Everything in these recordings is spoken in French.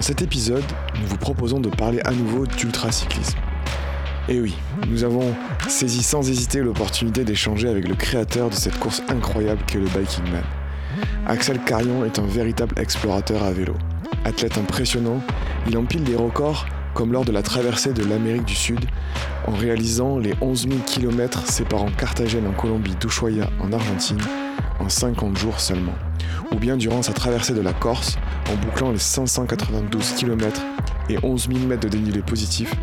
Dans cet épisode, nous vous proposons de parler à nouveau d'ultracyclisme. Et oui, nous avons saisi sans hésiter l'opportunité d'échanger avec le créateur de cette course incroyable qu'est le Biking Man. Axel Carion est un véritable explorateur à vélo. Athlète impressionnant, il empile des records comme lors de la traversée de l'Amérique du Sud, en réalisant les 11 000 km séparant Carthagène en Colombie d'Ushuaia en Argentine en 50 jours seulement, ou bien durant sa traversée de la Corse en bouclant les 592 km et 11 000 mètres de dénivelé positif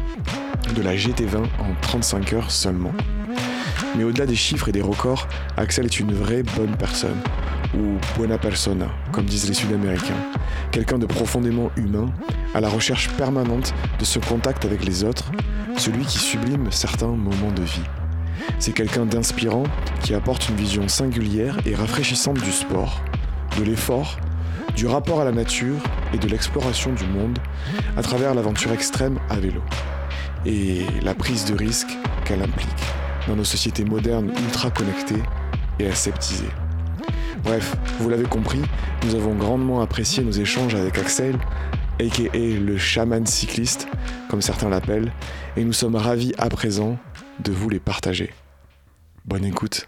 de la GT20 en 35 heures seulement. Mais au-delà des chiffres et des records, Axel est une vraie bonne personne, ou buena persona, comme disent les Sud-Américains. Quelqu'un de profondément humain, à la recherche permanente de ce contact avec les autres, celui qui sublime certains moments de vie. C'est quelqu'un d'inspirant qui apporte une vision singulière et rafraîchissante du sport, de l'effort, du rapport à la nature et de l'exploration du monde à travers l'aventure extrême à vélo et la prise de risque qu'elle implique dans nos sociétés modernes ultra connectées et aseptisées. Bref, vous l'avez compris, nous avons grandement apprécié nos échanges avec Axel, aka le chaman cycliste, comme certains l'appellent, et nous sommes ravis à présent de vous les partager. Bonne écoute.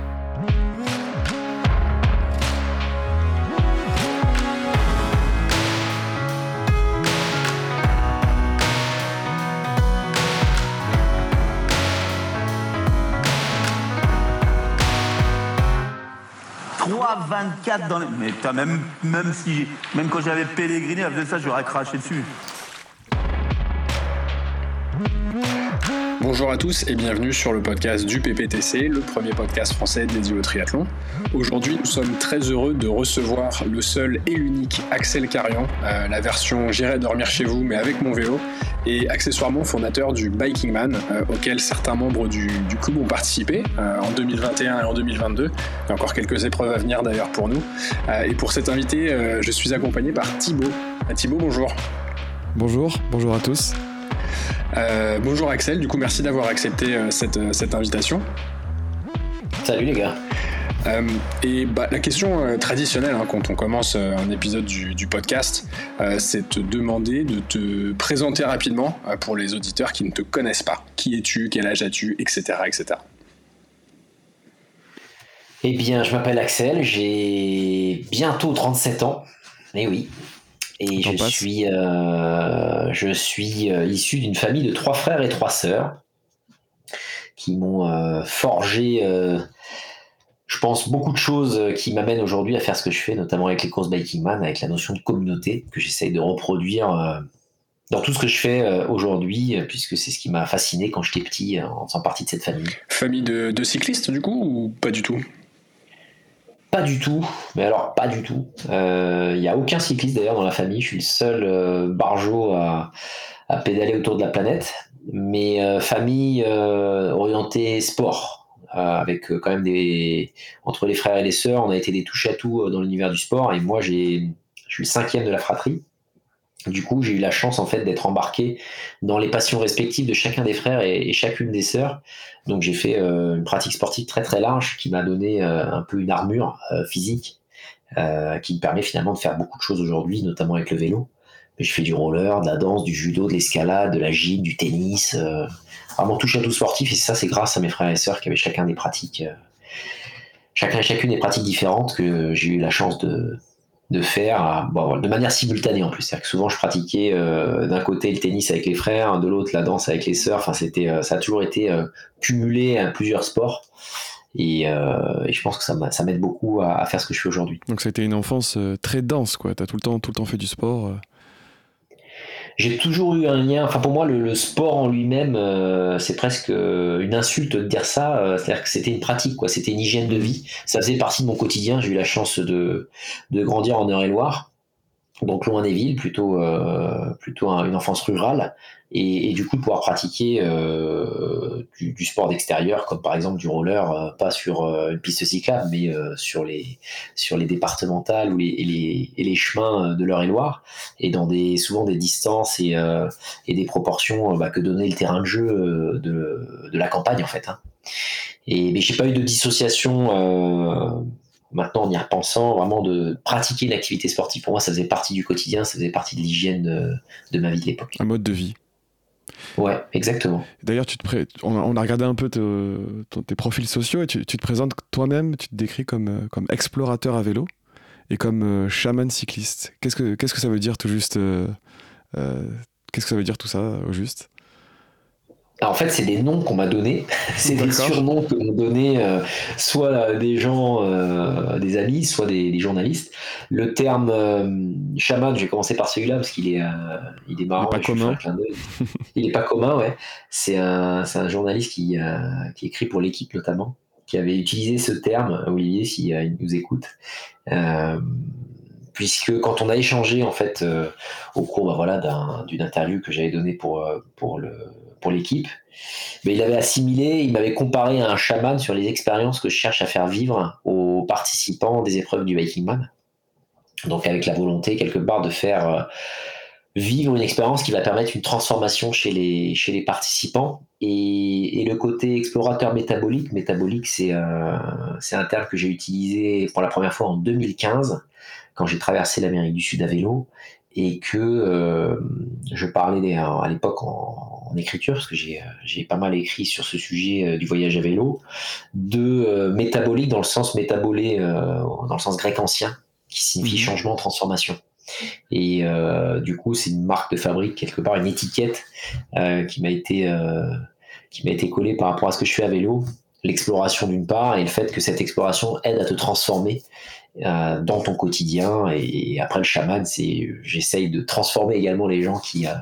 24 dans les... Mais t'as même, si... Même quand j'avais pèleriné, avec ça, j'aurais craché dessus. Bonjour à tous et bienvenue sur le podcast du PPTC, le premier podcast français dédié au triathlon. Aujourd'hui, nous sommes très heureux de recevoir le seul et l'unique Axel Carian, euh, la version J'irai dormir chez vous mais avec mon vélo, et accessoirement fondateur du Biking Man, euh, auquel certains membres du, club ont participé euh, en 2021 et en 2022. Il y a encore quelques épreuves à venir d'ailleurs pour nous. et pour cet invité, je suis accompagné par Thibaut. Thibaut, bonjour. Bonjour, bonjour à tous. Euh, bonjour Axel, du coup merci d'avoir accepté euh, euh, cette, invitation. Salut les gars. et bah, la question traditionnelle hein, quand on commence un épisode du, podcast, c'est de te demander de te présenter rapidement pour les auditeurs qui ne te connaissent pas. Qui es-tu, quel âge as-tu, etc., etc. Eh bien, je m'appelle Axel, j'ai bientôt 37 ans. Eh oui, et je suis, euh, je suis euh, issu d'une famille de trois frères et trois sœurs qui m'ont euh, forgé, je pense, beaucoup de choses qui m'amènent aujourd'hui à faire ce que je fais, notamment avec les courses Biking Man, avec la notion de communauté que j'essaye de reproduire dans tout ce que je fais aujourd'hui, puisque c'est ce qui m'a fasciné quand j'étais petit en faisant partie de cette famille. Famille de cyclistes, du coup, ou pas du tout? Pas du tout, mais alors pas du tout. Il euh, n'y a aucun cycliste d'ailleurs dans la famille. Je suis le seul euh, à, pédaler autour de la planète. Mais euh, famille orientée sport, avec quand même des entre les frères et les sœurs, on a été des touches à tout dans l'univers du sport. Et moi, je suis le cinquième de la fratrie. Du coup, j'ai eu la chance en fait d'être embarqué dans les passions respectives de chacun des frères et, chacune des sœurs. Donc, j'ai fait euh, une pratique sportive très très large qui m'a donné euh, un peu une armure euh, physique qui me permet finalement de faire beaucoup de choses aujourd'hui, notamment avec le vélo. Mais je fais du roller, de la danse, du judo, de l'escalade, de la gym, du tennis, vraiment touche à tout sportif. Et ça, c'est grâce à mes frères et sœurs qui avaient chacun des pratiques, chacun et chacune des pratiques différentes que j'ai eu la chance de de faire de manière simultanée en plus. C'est-à-dire que souvent je pratiquais euh, d'un côté le tennis avec les frères, de l'autre la danse avec les sœurs. Enfin, c'était, euh, ça a toujours été euh, cumulé à plusieurs sports. Et, je pense que ça, m'aide beaucoup à, faire ce que je fais aujourd'hui. Donc c'était une enfance très dense, quoi. Tu as tout le temps, tout le temps fait du sport. J'ai toujours eu un lien. Enfin, pour moi, le, sport en lui-même, euh, c'est presque euh, une insulte de dire ça. Euh, c'est-à-dire que c'était une pratique, quoi. C'était une hygiène de vie. Ça faisait partie de mon quotidien. J'ai eu la chance de, de grandir en Eure-et-Loire donc loin des villes, plutôt, euh, plutôt une enfance rurale, et, du coup pouvoir pratiquer euh, du, sport d'extérieur, comme par exemple du roller, euh, pas sur une piste cyclable, mais sur, les, sur les départementales ou les, et, les, les chemins de l'Eure-et-Loire, et dans des, souvent des distances et, et des proportions bah, que donnait le terrain de jeu de, de la campagne en fait. Hein. Et mais j'ai pas eu de dissociation maintenant en y repensant, vraiment de pratiquer une activité sportive, pour moi, ça faisait partie du quotidien, ça faisait partie de l'hygiène de, ma vie de l'époque. Un mode de vie. Ouais, exactement. D'ailleurs, tu te on, a, regardé un peu tes profils sociaux et tu, te présentes toi-même, tu te décris comme, euh, comme explorateur à vélo et comme euh, chaman cycliste. Qu'est-ce que, qu'est-ce que ça veut dire tout juste euh, Qu'est-ce que ça veut dire tout ça au juste? En fait, c'est des noms qu'on m'a donnés, c'est des surnoms que m'ont donnés euh, soit des gens, euh, des amis, soit des, journalistes. Le terme euh, chaman, je vais commencer par celui-là parce qu'il est, il est marrant. Il n'est pas commun. il n'est pas commun, ouais. C'est un, un, journaliste qui, qui écrit pour l'équipe notamment, qui avait utilisé ce terme, Olivier, s'il il nous écoute puisque quand on a échangé en fait au cours bah, voilà, d'une interview que j'avais donnée pour, pour le, pour l'équipe. Mais il avait assimilé, il m'avait comparé à un chaman sur les expériences que je cherche à faire vivre aux participants des épreuves du Viking Man. Donc avec la volonté quelque part de faire euh, vivre une expérience qui va permettre une transformation chez les, chez les participants. Et, le côté explorateur métabolique, métabolique c'est euh, un terme que j'ai utilisé pour la première fois en 2015 quand j'ai traversé l'Amérique du Sud à vélo et que euh, je parlais à l'époque en, écriture, parce que j'ai pas mal écrit sur ce sujet euh, du voyage à vélo, de euh, métabolique dans le sens métabolé, dans le sens grec ancien, qui signifie mhm. changement, transformation. Et du coup, c'est une marque de fabrique, quelque part, une étiquette qui m'a été, qui m'a été collée par rapport à ce que je fais à vélo, l'exploration d'une part, et le fait que cette exploration aide à te transformer euh, dans ton quotidien. Et, après, le chaman, c'est j'essaye de transformer également les gens qui, euh,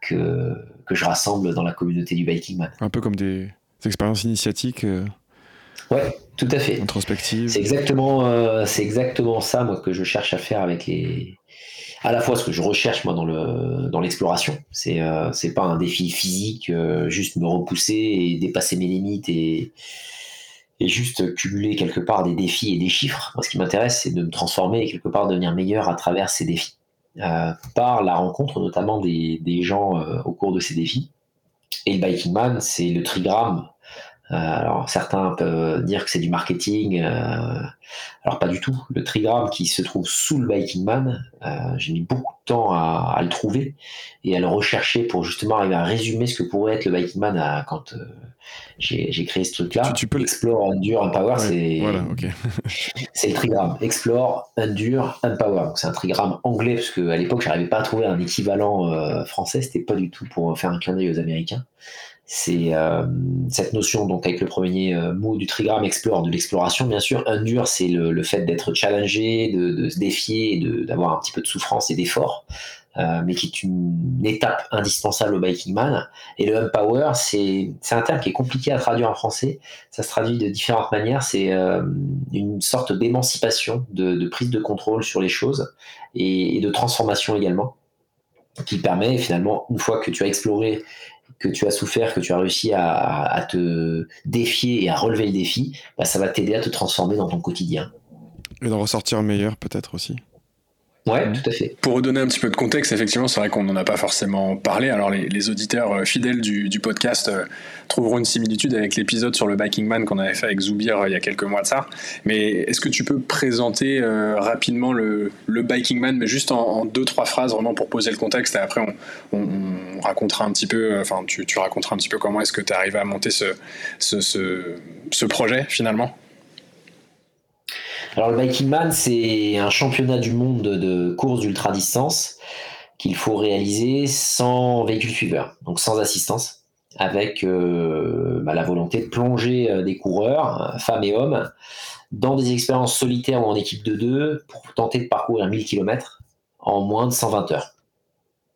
que, que je rassemble dans la communauté du Biking Man. Un peu comme des, expériences initiatiques. Euh, ouais, tout à fait. Introspectives. C'est exactement, c'est exactement ça, moi, que je cherche à faire avec les. À la fois ce que je recherche moi dans le dans l'exploration, c'est c'est pas un défi physique, juste me repousser et dépasser mes limites et et juste cumuler quelque part des défis et des chiffres. Moi, ce qui m'intéresse, c'est de me transformer et quelque part devenir meilleur à travers ces défis. Euh, par la rencontre notamment des, gens euh, au cours de ces défis. Et le Biking Man, c'est le trigramme alors certains peuvent dire que c'est du marketing, euh, alors pas du tout. Le trigramme qui se trouve sous le Biking Man, euh, j'ai mis beaucoup de temps à, le trouver et à le rechercher pour justement arriver à résumer ce que pourrait être le Biking Man quand j'ai créé ce truc-là. Tu, peux Explore, Endure, Empower, c'est c'est le trigramme. Explore, Endure, Empower. C'est un trigramme anglais parce qu'à l'époque, j'arrivais pas à trouver un équivalent français. C'était pas du tout pour faire un clin d'œil aux Américains c'est euh, cette notion donc avec le premier euh, mot du trigramme explore de l'exploration bien sûr endure c'est le, fait d'être challengé de, se défier d'avoir un petit peu de souffrance et d'effort euh, mais qui est une étape indispensable au biking man. Et le empower c'est c'est un terme qui est compliqué à traduire en français. Ça se traduit de différentes manières. C'est une sorte d'émancipation de, prise de contrôle sur les choses et, et de transformation également qui permet finalement, une fois que tu as exploré que tu as souffert, que tu as réussi à, te défier et à relever le défi, bah, ça va t'aider à te transformer dans ton quotidien. Et d'en ressortir meilleur peut-être aussi. Ouais, tout à fait. Pour redonner un petit peu de contexte, effectivement, c'est vrai qu'on n'en a pas forcément parlé. Alors, les, auditeurs euh, fidèles du, podcast euh, trouveront une similitude avec l'épisode sur le Biking Man qu'on avait fait avec Zoubir euh, il y a quelques mois de ça. Mais est-ce que tu peux présenter rapidement le, le, Biking Man, mais juste en, deux, trois phrases, vraiment pour poser le contexte, et après on, racontera un petit peu, enfin, tu, tu, raconteras un petit peu comment est-ce que tu es arrivé à monter ce, ce, ce projet finalement? Alors le Viking Man, c'est un championnat du monde de course d'ultra distance qu'il faut réaliser sans véhicule suiveur, donc sans assistance, avec euh, bah, la volonté de plonger euh, des coureurs, femmes et hommes, dans des expériences solitaires ou en équipe de deux pour tenter de parcourir 1000 km en moins de 120 heures.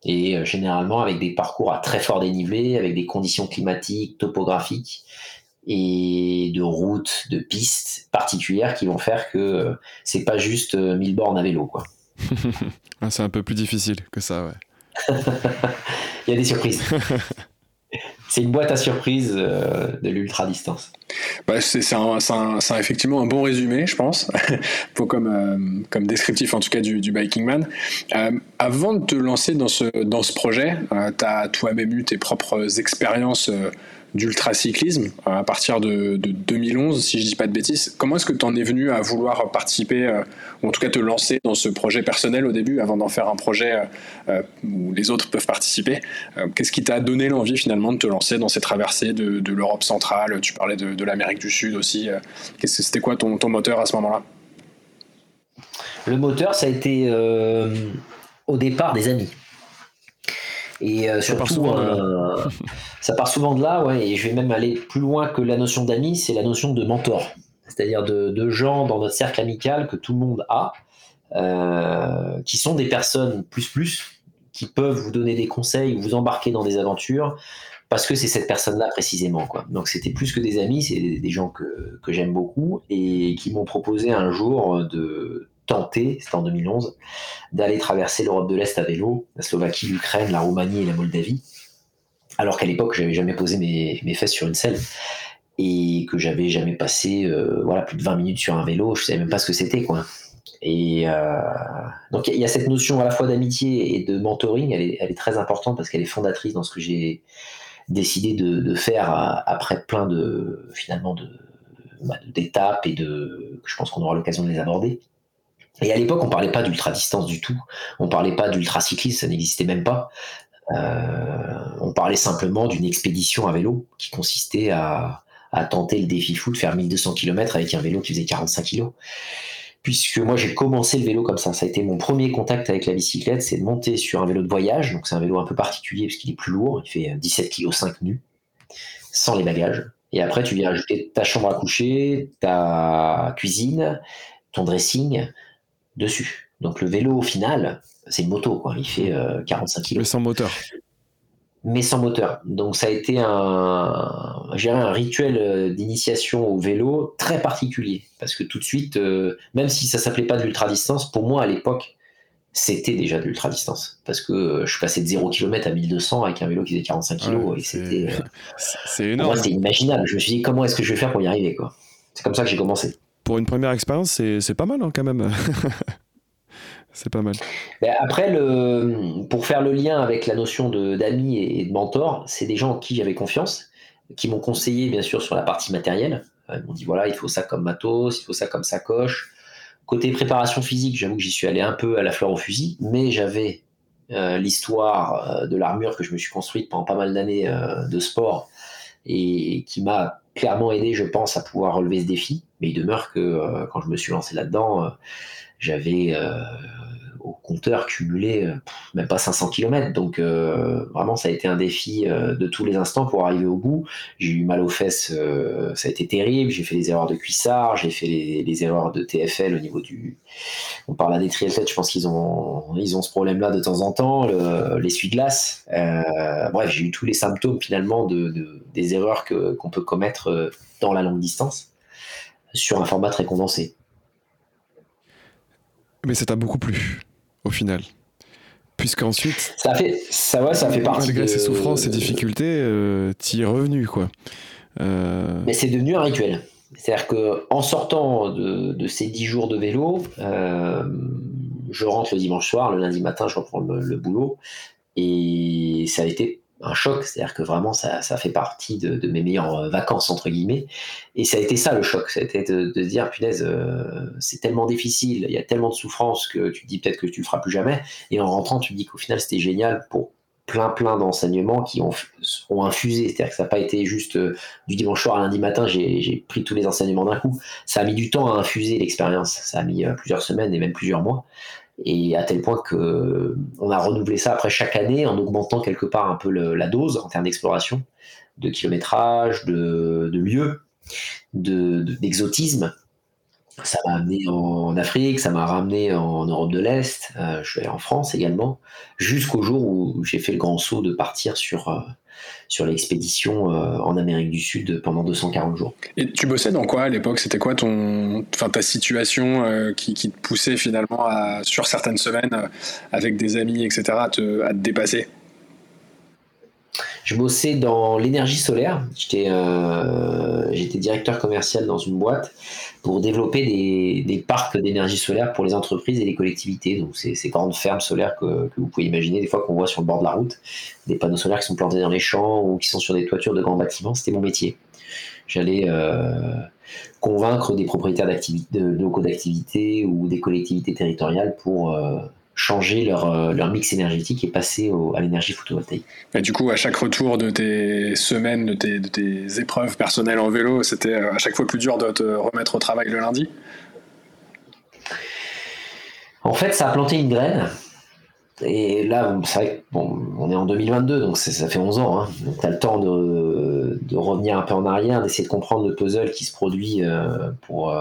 et généralement avec des parcours à très fort dénivelé, avec des conditions climatiques, topographiques et de routes, de pistes particulières qui vont faire que c'est pas juste 1000 bornes à vélo. quoi. Ah, c'est un peu plus difficile que ça, ouais. Il y a des surprises. c'est une boîte à surprises euh, de l'ultra distance. Bah, c'est effectivement un bon résumé, je pense, pour comme, euh, comme descriptif en tout cas du, du Biking Man. Euh, avant de te lancer dans ce, dans ce projet, tu as toi-même eu tes propres expériences d'ultracyclisme à partir de, 2011, si je dis pas de bêtises. Comment est-ce que tu en es venu à vouloir participer, euh, ou en tout cas te lancer dans ce projet personnel au début, avant d'en faire un projet euh, euh, où les autres peuvent participer Qu'est-ce qui t'a donné l'envie finalement de te lancer dans ces traversées de, l'Europe centrale? Tu parlais de, l'Amérique du Sud aussi. C'était quoi ton, ton moteur à ce moment-là? Le moteur, ça a été au départ des amis. Et euh, surtout, souvent, euh, ça part souvent de là, ouais, et je vais même aller plus loin que la notion d'amis, c'est la notion de mentor. C'est-à-dire de, gens dans notre cercle amical que tout le monde a, euh, qui sont des personnes plus plus, qui peuvent vous donner des conseils ou vous embarquer dans des aventures, parce que c'est cette personne-là précisément. Quoi. Donc c'était plus que des amis, c'est des, gens que, que j'aime beaucoup et qui m'ont proposé un jour de tenté, c'était en 2011, d'aller traverser l'Europe de l'Est à vélo, la Slovaquie, l'Ukraine, la Roumanie et la Moldavie, alors qu'à l'époque, j'avais jamais posé mes, fesses sur une selle et que j'avais jamais passé euh, voilà, plus de 20 minutes sur un vélo, je savais même pas ce que c'était. quoi. Et euh, donc il y a cette notion à la fois d'amitié et de mentoring, elle est, très importante parce qu'elle est fondatrice dans ce que j'ai décidé de, faire après plein de finalement bah, d'étapes et de je pense qu'on aura l'occasion de les aborder. Et à l'époque, on parlait pas d'ultra distance du tout. On parlait pas d'ultra cyclisme, ça n'existait même pas. Euh, on parlait simplement d'une expédition à vélo qui consistait à, tenter le défi fou de faire 1200 km avec un vélo qui faisait 45 kg. Puisque moi j'ai commencé le vélo comme ça, ça a été mon premier contact avec la bicyclette, c'est de monter sur un vélo de voyage, donc c'est un vélo un peu particulier parce qu'il est plus lourd, il fait 17 kg 5 nus, sans les bagages. Et après tu viens ajouter ta chambre à coucher, ta cuisine, ton dressing, dessus. Donc le vélo au final, c'est une moto, quoi. Il fait 45 euh, kg. Mais sans moteur. Mais sans moteur. Donc ça a été un, un rituel euh, d'initiation au vélo très particulier. Parce que tout de suite, euh, même si ça s'appelait pas de l'ultra distance, pour moi à l'époque, c'était déjà de l'ultra distance. Parce que je suis passé de 0 km à 1200 avec un vélo qui faisait 45 kg. et c'était. c'est énorme. Moi, c'était inimaginable. Je me suis dit, comment est-ce que je vais faire pour y arriver, quoi? C'est comme ça que j'ai commencé pour une première expérience, c'est pas mal hein, quand même. c'est pas mal. après, le, pour faire le lien avec la notion d'amis et de mentor, c'est des gens en qui j'avais confiance, qui m'ont conseillé bien sûr sur la partie matérielle. Ils m'ont dit voilà, il faut ça comme matos, il faut ça comme sacoche. Côté préparation physique, j'avoue que j'y suis allé un peu à la fleur au fusil, mais j'avais euh, l'histoire euh, de l'armure que je me suis construite pendant pas mal d'années euh, de sport et qui m'a clairement aidé, je pense, à pouvoir relever ce défi. Mais il demeure que euh, quand je me suis lancé là-dedans, euh, j'avais euh, au compteur cumulé même pas 500 km. Donc vraiment, ça a été un défi de tous les instants pour arriver au bout. J'ai eu mal aux fesses, ça a été terrible. J'ai fait des erreurs de cuissard, j'ai fait les, erreurs de TFL au niveau du. On parle des triathlètes, je pense qu'ils ont, ils ont ce problème-là de temps en temps, l'essuie-glace. bref, j'ai eu tous les symptômes finalement de, des erreurs qu'on peut commettre dans la longue distance sur un format très condensé. Mais ça t'a beaucoup plu, au final. Puisqu'ensuite. Ça fait, ça, ouais, ça fait partie. Malgré ses souffrances, ses difficultés, euh, t'y es revenu, quoi. Euh, Mais c'est devenu un rituel. C'est-à-dire qu'en sortant de, ces dix jours de vélo, euh, je rentre le dimanche soir, le lundi matin, je reprends le boulot. Et ça a été un choc, c'est-à-dire que vraiment ça, fait partie de, mes meilleures euh, vacances entre guillemets. Et ça a été ça le choc, ça a été de, se dire punaise, euh, c'est tellement difficile, il y a tellement de souffrance que tu te dis peut-être que tu le feras plus jamais. Et en rentrant, tu te dis qu'au final c'était génial pour plein plein d'enseignements qui ont, ont infusé, c'est-à-dire que ça n'a pas été juste euh, du dimanche soir à lundi matin, j'ai pris tous les enseignements d'un coup. Ça a mis du temps à infuser l'expérience, ça a mis plusieurs semaines et même plusieurs mois et à tel point que on a renouvelé ça après chaque année en augmentant quelque part un peu la dose en termes d'exploration, de kilométrage, de, lieux, d'exotisme. Ça m'a amené en Afrique, ça m'a ramené en Europe de l'Est, je suis allé en France également, jusqu'au jour où j'ai fait le grand saut de partir sur, sur l'expédition en Amérique du Sud pendant 240 jours. Et tu bossais dans quoi à l'époque? C'était quoi ton, enfin, ta situation qui, te poussait finalement sur certaines semaines avec des amis, etc., te, à te dépasser? Je bossais dans l'énergie solaire. J'étais euh, directeur commercial dans une boîte pour développer des, des parcs d'énergie solaire pour les entreprises et les collectivités. Donc, c'est ces grandes fermes solaires que, que, vous pouvez imaginer, des fois qu'on voit sur le bord de la route, des panneaux solaires qui sont plantés dans les champs ou qui sont sur des toitures de grands bâtiments. C'était mon métier. J'allais euh, convaincre des propriétaires de locaux d'activité ou des collectivités territoriales pour euh, changer leur, euh, leur mix énergétique et passer à l'énergie photovoltaïque. Et du coup, à chaque retour de tes semaines, de tes, de tes épreuves personnelles en vélo, c'était euh, à chaque fois plus dur de te remettre au travail le lundi? En fait, ça a planté une graine. Et là, c'est vrai bon, on est en 2022, donc ça fait 11 ans. Hein. Donc, tu as le temps de, de, revenir un peu en arrière, d'essayer de comprendre le puzzle qui se produit euh, pour,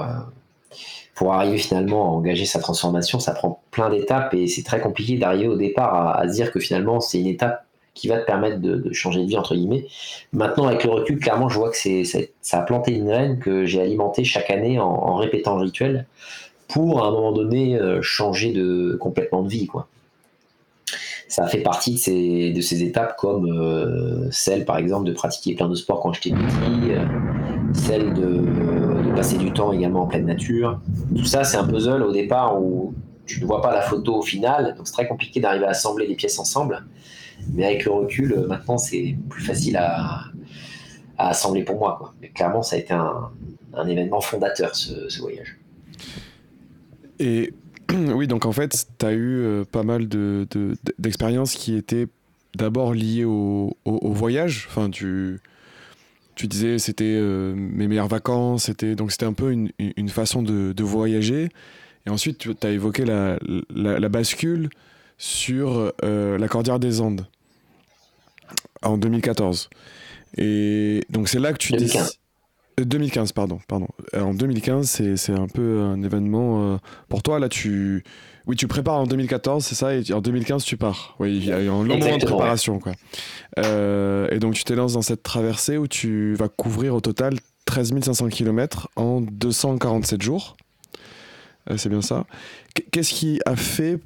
pour arriver finalement à engager sa transformation, ça prend plein d'étapes et c'est très compliqué d'arriver au départ à, se dire que finalement c'est une étape qui va te permettre de, changer de vie entre guillemets. Maintenant avec le recul, clairement je vois que ça a planté une graine que j'ai alimentée chaque année en, répétant le rituel pour à un moment donné euh, changer de complètement de vie quoi. Ça fait partie de ces, de ces étapes comme euh, celle par exemple de pratiquer plein de sports quand j'étais petit, euh, celle de passer du temps également en pleine nature. Tout ça, c'est un puzzle au départ où tu ne vois pas la photo au final, donc c'est très compliqué d'arriver à assembler les pièces ensemble. Mais avec le recul, euh, maintenant, c'est plus facile à, assembler pour moi. Mais clairement, ça a été un, événement fondateur, ce, voyage. Et oui, donc en fait, tu as eu euh, pas mal d'expériences de, qui étaient d'abord liées au, au, voyage. Enfin, tu tu disais c'était euh, mes meilleures vacances, c'était donc c'était un peu une, une façon de, de, voyager. Et ensuite, tu as évoqué la, la, bascule sur euh, la Cordillère des Andes en 2014. Et donc c'est là que tu 2015. dis 2015, pardon, pardon. En 2015, c'est un peu un événement euh, pour toi. Là, tu oui, tu prépares en 2014, c'est ça, et en 2015 tu pars. Oui, il y a un long moment de préparation, quoi. Euh, et donc tu t'élances dans cette traversée où tu vas couvrir au total 13 500 km en 247 jours. Euh, c'est bien ça. Qu'est-ce qui a fait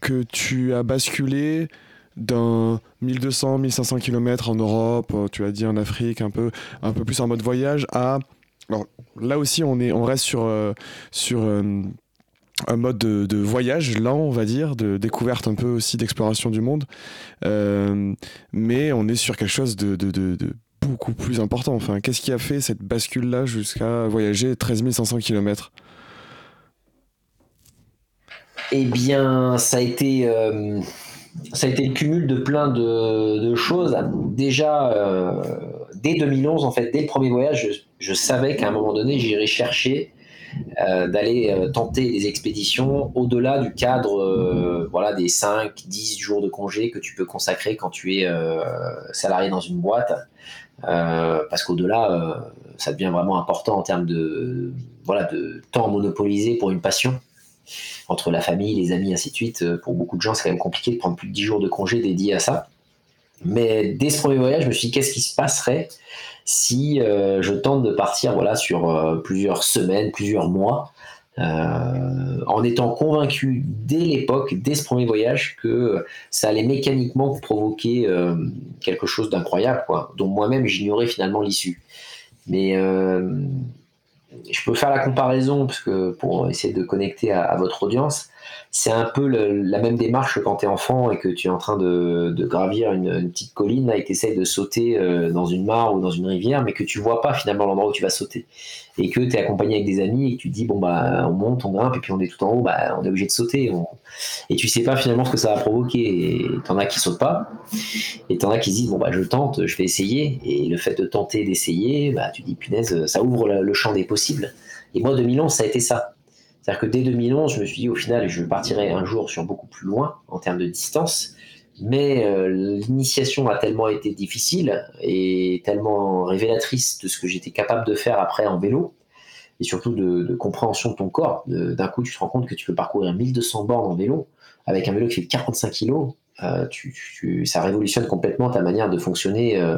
que tu as basculé d'un 1200, 1500 km en Europe, euh, tu as dit en Afrique, un peu, un peu plus en mode voyage, à alors là aussi, on, est, on reste sur, sur un mode de, voyage lent, on va dire, de découverte un peu aussi d'exploration du monde. Euh, mais on est sur quelque chose de, beaucoup plus important. Enfin, qu'est-ce qui a fait cette bascule-là jusqu'à voyager 13 500 km Eh bien, ça a été. Euh, ça a été le cumul de plein de, choses. Déjà, euh, dès 2011, en fait, dès le premier voyage, je, je savais qu'à un moment donné, j'irais chercher euh, d'aller euh, tenter des expéditions au-delà du cadre euh, voilà, des 5, 10 jours de congé que tu peux consacrer quand tu es salarié dans une boîte. parce qu'au-delà, ça devient vraiment important en termes de, voilà, de temps monopolisé pour une passion entre la famille, les amis, ainsi de suite. Pour beaucoup de gens, c'est quand même compliqué de prendre plus de 10 jours de congé dédiés à ça. Mais dès ce premier voyage, je me suis dit, qu'est-ce qui se passerait si euh, je tente de partir voilà, sur euh, plusieurs semaines, plusieurs mois, euh, en étant convaincu dès l'époque, dès ce premier voyage, que ça allait mécaniquement provoquer quelque chose d'incroyable, quoi, dont moi-même j'ignorais finalement l'issue. Mais je peux faire la comparaison parce que pour essayer de connecter à votre audience c'est un peu la même démarche quand tu es enfant et que tu es en train de, gravir une, petite colline et que tu essaies de sauter euh, dans une mare ou dans une rivière, mais que tu vois pas finalement l'endroit où tu vas sauter. Et que tu es accompagné avec des amis et que tu dis, bon, bah, on monte, on grimpe, et puis on est tout en haut, bah, on est obligé de sauter. Et tu sais pas finalement ce que ça va provoquer. Et t'en as qui sautent pas, et t'en as qui se disent, bon, bah, je tente, je vais essayer. Et le fait de tenter, d'essayer, bah, tu dis, punaise, ça ouvre le champ des possibles. Et moi, 2011, ça a été ça. C'est-à-dire que dès 2011, je me suis dit au final, je partirai un jour sur beaucoup plus loin en termes de distance. Mais euh, l'initiation a tellement été difficile et tellement révélatrice de ce que j'étais capable de faire après en vélo et surtout de, compréhension de ton corps. D'un coup, tu te rends compte que tu peux parcourir 1200 bornes en vélo avec un vélo qui fait 45 kg euh, ça révolutionne complètement ta manière de fonctionner euh,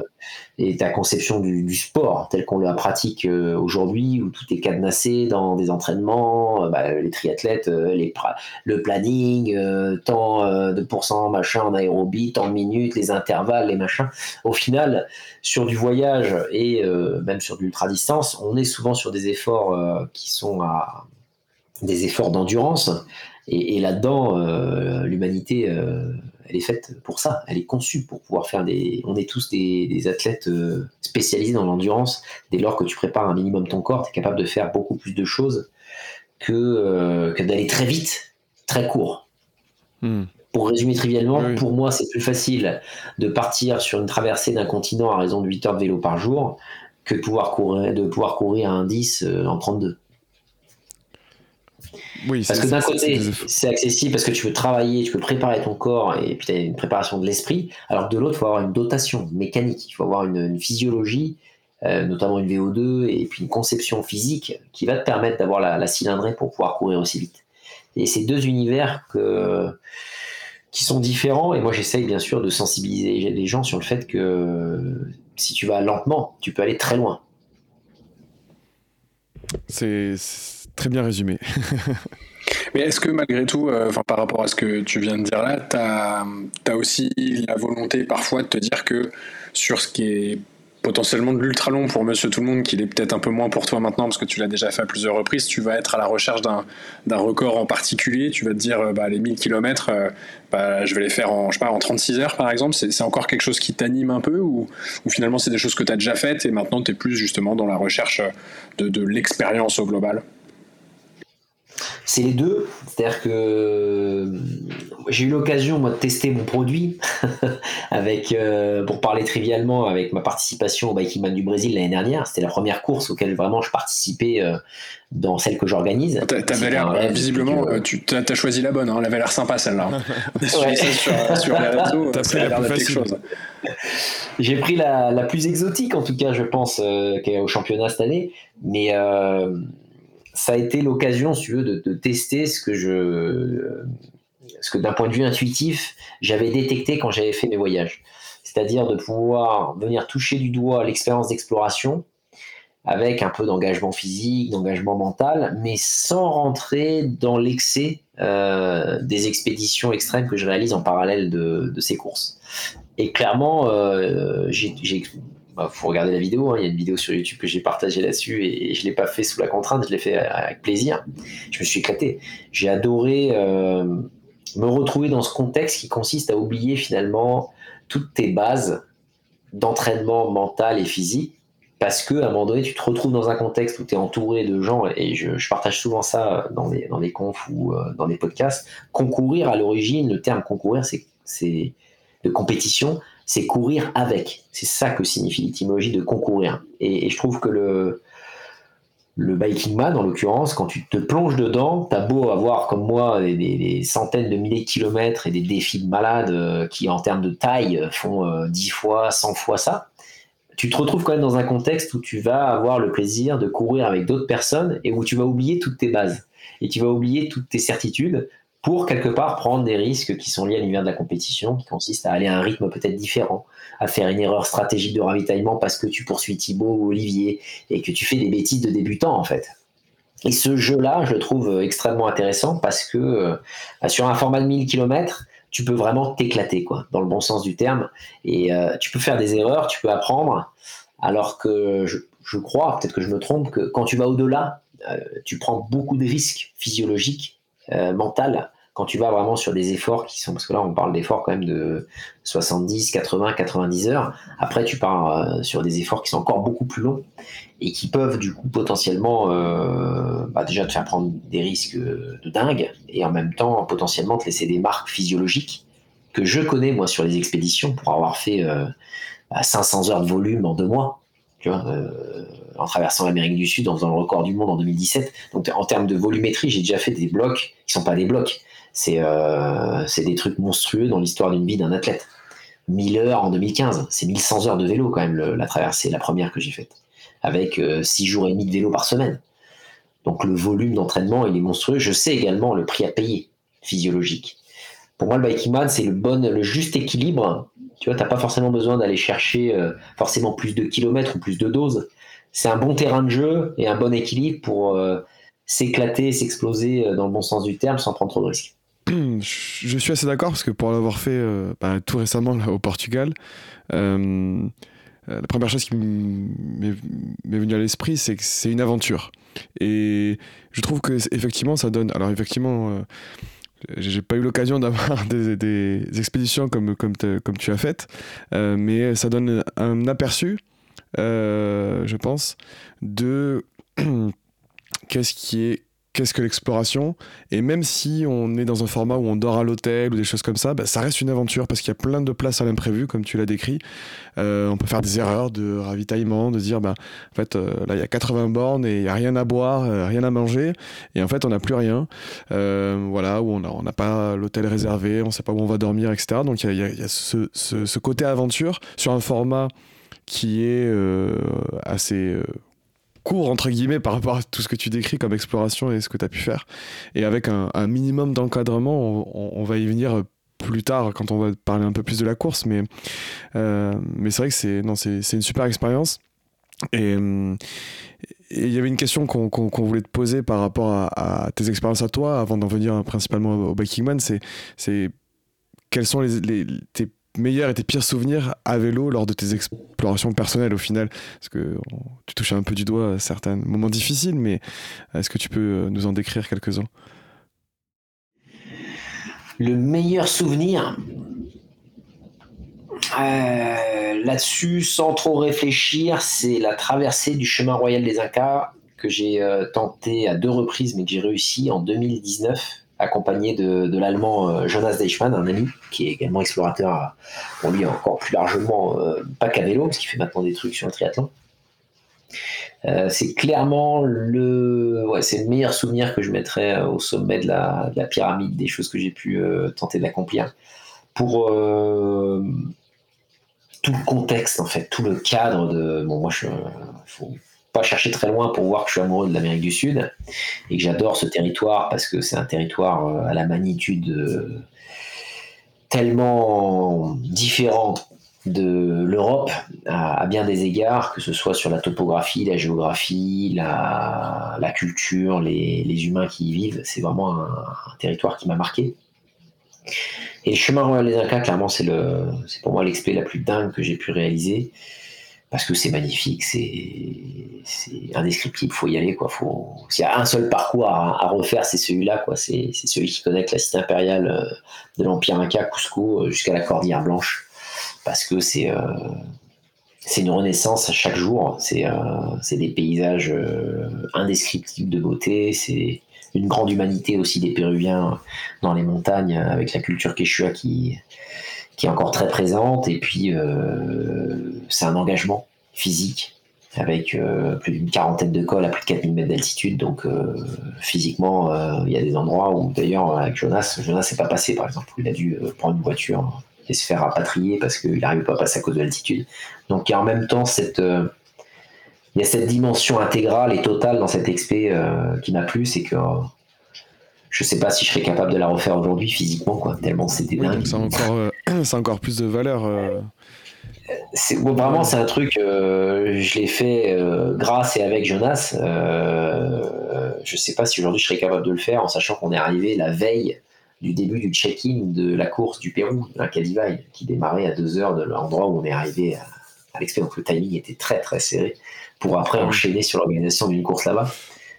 et ta conception du, sport tel qu'on le pratique euh, aujourd'hui, où tout est cadenassé dans des entraînements, bah, les triathlètes, le planning, tant de pourcents machin en aérobie, tant de minutes, les intervalles, les machins. Au final, sur du voyage et même sur de l'ultra distance, on est souvent sur des efforts qui sont à des efforts d'endurance. Et, là-dedans, l'humanité elle est faite pour ça, elle est conçue pour pouvoir faire des. On est tous des, athlètes euh, spécialisés dans l'endurance. Dès lors que tu prépares un minimum ton corps, tu es capable de faire beaucoup plus de choses que, euh, que d'aller très vite, très court. Hmm. Pour résumer trivialement, pour moi, c'est plus facile de partir sur une traversée d'un continent à raison de 8 heures de vélo par jour que de pouvoir courir, de pouvoir courir à un 10 euh, en 32 parce que d'un côté, c'est accessible parce que tu peux travailler, tu peux préparer ton corps et puis tu as une préparation de l'esprit, alors que de l'autre, il faut avoir une dotation mécanique, il faut avoir une, physiologie, euh, notamment une VO2 et puis une conception physique qui va te permettre d'avoir la, cylindrée pour pouvoir courir aussi vite. Et ces deux univers que, qui sont différents, et moi j'essaye bien sûr de sensibiliser les gens sur le fait que si tu vas lentement, tu peux aller très loin. C'est Très bien résumé. Mais est-ce que malgré tout, euh, par rapport à ce que tu viens de dire là, tu as, aussi la volonté parfois de te dire que sur ce qui est potentiellement de l'ultra long pour Monsieur Tout le Monde, qu'il est peut-être un peu moins pour toi maintenant parce que tu l'as déjà fait à plusieurs reprises, tu vas être à la recherche d'un record en particulier, tu vas te dire euh, bah, les 1000 km, euh, bah, je vais les faire en, je sais pas, en 36 heures par exemple, c'est encore quelque chose qui t'anime un peu ou, finalement c'est des choses que tu as déjà faites et maintenant tu es plus justement dans la recherche de l'expérience au global? C'est les deux. C'est-à-dire que euh, j'ai eu l'occasion moi de tester mon produit avec, euh, pour parler trivialement, avec ma participation au Biking Man du Brésil l'année dernière. C'était la première course auquel vraiment je participais euh, dans celle que j'organise. T'avais l'air visiblement, tu as, choisi la bonne. Hein, elle avait l'air sympa celle-là. ouais. sur, sur les réseaux. T'as pris la plus facile. J'ai pris la, la, plus exotique en tout cas, je pense, au championnat cette année, mais ça a été l'occasion, si tu veux, de, tester ce que je, ce que d'un point de vue intuitif, j'avais détecté quand j'avais fait mes voyages. C'est-à-dire de pouvoir venir toucher du doigt l'expérience d'exploration avec un peu d'engagement physique, d'engagement mental, mais sans rentrer dans l'excès euh, des expéditions extrêmes que je réalise en parallèle de, ces courses. Et clairement, euh, j'ai bah, faut regarder la vidéo. Hein. Il y a une vidéo sur YouTube que j'ai partagée là-dessus et, je je l'ai pas fait sous la contrainte, je l'ai fait avec plaisir. Je me suis éclaté. J'ai adoré euh, me retrouver dans ce contexte qui consiste à oublier finalement toutes tes bases d'entraînement mental et physique parce que à un moment donné, tu te retrouves dans un contexte où tu es entouré de gens, et je, partage souvent ça dans les, dans les confs ou euh, dans les podcasts. Concourir à l'origine, le terme concourir, c'est de compétition, c'est courir avec. C'est ça que signifie l'étymologie de concourir. Et, je trouve que le, le biking man, en l'occurrence, quand tu te plonges dedans, t'as beau avoir comme moi des, centaines de milliers de kilomètres et des défis de malades euh, qui, en termes de taille, font euh, dix 10 fois, 100 fois ça. Tu te retrouves quand même dans un contexte où tu vas avoir le plaisir de courir avec d'autres personnes et où tu vas oublier toutes tes bases. Et tu vas oublier toutes tes certitudes pour quelque part prendre des risques qui sont liés à l'univers de la compétition, qui consiste à aller à un rythme peut-être différent, à faire une erreur stratégique de ravitaillement parce que tu poursuis Thibaut ou Olivier et que tu fais des bêtises de débutant en fait. Et ce jeu-là, je le trouve extrêmement intéressant parce que euh, sur un format de 1000 km, tu peux vraiment t'éclater, quoi, dans le bon sens du terme. Et euh, tu peux faire des erreurs, tu peux apprendre, alors que je, crois, peut-être que je me trompe, que quand tu vas au-delà, euh, tu prends beaucoup de risques physiologiques, mentaux quand tu vas vraiment sur des efforts qui sont, parce que là on parle d'efforts quand même de 70, 80, 90 heures, après tu pars euh, sur des efforts qui sont encore beaucoup plus longs et qui peuvent du coup potentiellement euh, bah, déjà te faire prendre des risques de dingue et en même temps potentiellement te laisser des marques physiologiques que je connais moi sur les expéditions pour avoir fait 500 euh, heures de volume en deux mois. Tu vois, en traversant l'Amérique du Sud, en faisant le record du monde en 2017. Donc en termes de volumétrie, j'ai déjà fait des blocs qui sont pas des blocs, euh, c'est des trucs monstrueux dans l'histoire d'une vie d'un athlète. 1000 heures en 2015, c'est 1100 heures de vélo quand même la traversée, la première que j'ai faite, avec 6 euh, jours et demi de vélo par semaine. Donc le volume d'entraînement, il est monstrueux. Je sais également le prix à payer physiologique. Pour moi, le biking man, c'est le bon, le juste équilibre. Tu vois, t'as pas forcément besoin d'aller chercher euh, forcément plus de kilomètres ou plus de doses. C'est un bon terrain de jeu et un bon équilibre pour euh, s'éclater, s'exploser dans le bon sens du terme sans prendre trop de risques. Je suis assez d'accord parce que pour l'avoir fait bah, tout récemment au Portugal, la première chose qui m'est venue à l'esprit, c'est que c'est une aventure. Et je trouve que effectivement, ça donne. Alors effectivement, j'ai pas eu l'occasion d'avoir des, expéditions comme, comme, comme tu as faites, euh, mais ça donne un aperçu, euh, je pense, de qu'est-ce qui est qu'est-ce que l'exploration Et même si on est dans un format où on dort à l'hôtel ou des choses comme ça, bah, ça reste une aventure parce qu'il y a plein de places à l'imprévu, comme tu l'as décrit. Euh, on peut faire des erreurs de ravitaillement, de dire, bah, en fait, euh, là, il y a 80 bornes et il n'y a rien à boire, euh, rien à manger. Et en fait, on n'a plus rien. voilà, où on n'a pas l'hôtel réservé, on ne sait pas où on va dormir, etc. Donc, il y a, ce, ce, côté aventure sur un format qui est assez court entre guillemets par rapport à tout ce que tu décris comme exploration et ce que tu as pu faire. Et avec un, minimum d'encadrement, on, va y venir plus tard quand on va parler un peu plus de la course. Mais, euh, mais c'est vrai que c'est, non, c'est, une super expérience. Et il y avait une question qu'on, voulait te poser par rapport à, tes expériences à toi, avant d'en venir principalement au Biking Man, c'est, c'est quels sont les, les, tes meilleurs et tes pires souvenirs à vélo lors de tes explorations personnelles au final? Parce que tu touches un peu du doigt certains moments difficiles, mais est-ce que tu peux euh, nous en décrire quelques-uns? Le meilleur souvenir? Euh, Là-dessus, sans trop réfléchir, c'est la traversée du chemin royal des Incas que j'ai euh, tenté à deux reprises, mais que j'ai réussi en 2019 accompagné de, l'allemand euh, Jonas Deichmann, un ami qui est également explorateur, pour lui encore plus largement, euh, pas qu'à vélo, parce qu'il fait maintenant des trucs sur le triathlon. Euh, c'est clairement le, c'est le meilleur souvenir que je mettrais au sommet de la, pyramide des choses que j'ai pu tenter d'accomplir. Pour tout le contexte, en fait, tout le cadre de. Bon, moi, je, pas chercher très loin pour voir que je suis amoureux de l'Amérique du Sud et que j'adore ce territoire parce que c'est un territoire euh, à la magnitude euh, tellement différente de l'Europe à, bien des égards, que ce soit sur la topographie, la géographie, la, culture, les, humains qui y vivent. C'est vraiment un, territoire qui m'a marqué. Et le chemin royal des Incas, clairement, c'est pour moi l'expé la plus dingue que j'ai pu réaliser parce que c'est magnifique, c'est indescriptible, faut y aller quoi. Faut s'il y a un seul parcours à, refaire, c'est celui-là quoi. C'est celui qui connecte la cité impériale euh, de l'Empire Inca, Cusco, euh, jusqu'à la Cordillère Blanche, parce que c'est euh, une renaissance à chaque jour. C'est des paysages indescriptibles de beauté. C'est une grande humanité aussi des Péruviens dans les montagnes avec la culture quechua qui qui est encore très présente. Et puis, euh, c'est un engagement physique avec euh, plus d'une quarantaine de cols à plus de 4000 mètres d'altitude. Donc, euh, physiquement, il y a des endroits où, d'ailleurs, avec Jonas, Jonas n'est pas passé, par exemple, où il a dû prendre une voiture et se faire rapatrier parce qu'il n'arrive pas à passer à cause de l'altitude. Donc, il y a en même temps cette. il y a cette dimension intégrale et totale dans cette expé qui m'a plu, c'est que je sais pas si je serais capable de la refaire aujourd'hui physiquement, quoi, tellement c'était dingue. C'est encore, euh, encore, plus de valeur. Euh. C'est, vraiment, c'est un truc, euh, je l'ai fait grâce et avec Jonas. je sais pas si aujourd'hui je serais capable de le faire en sachant qu'on est arrivé la veille du début du check-in de la course du Pérou, la Cadivaille, qui démarrait à deux heures de l'endroit où on est arrivé à, à Donc le timing était très très serré pour après ah enchaîner sur l'organisation d'une course là-bas.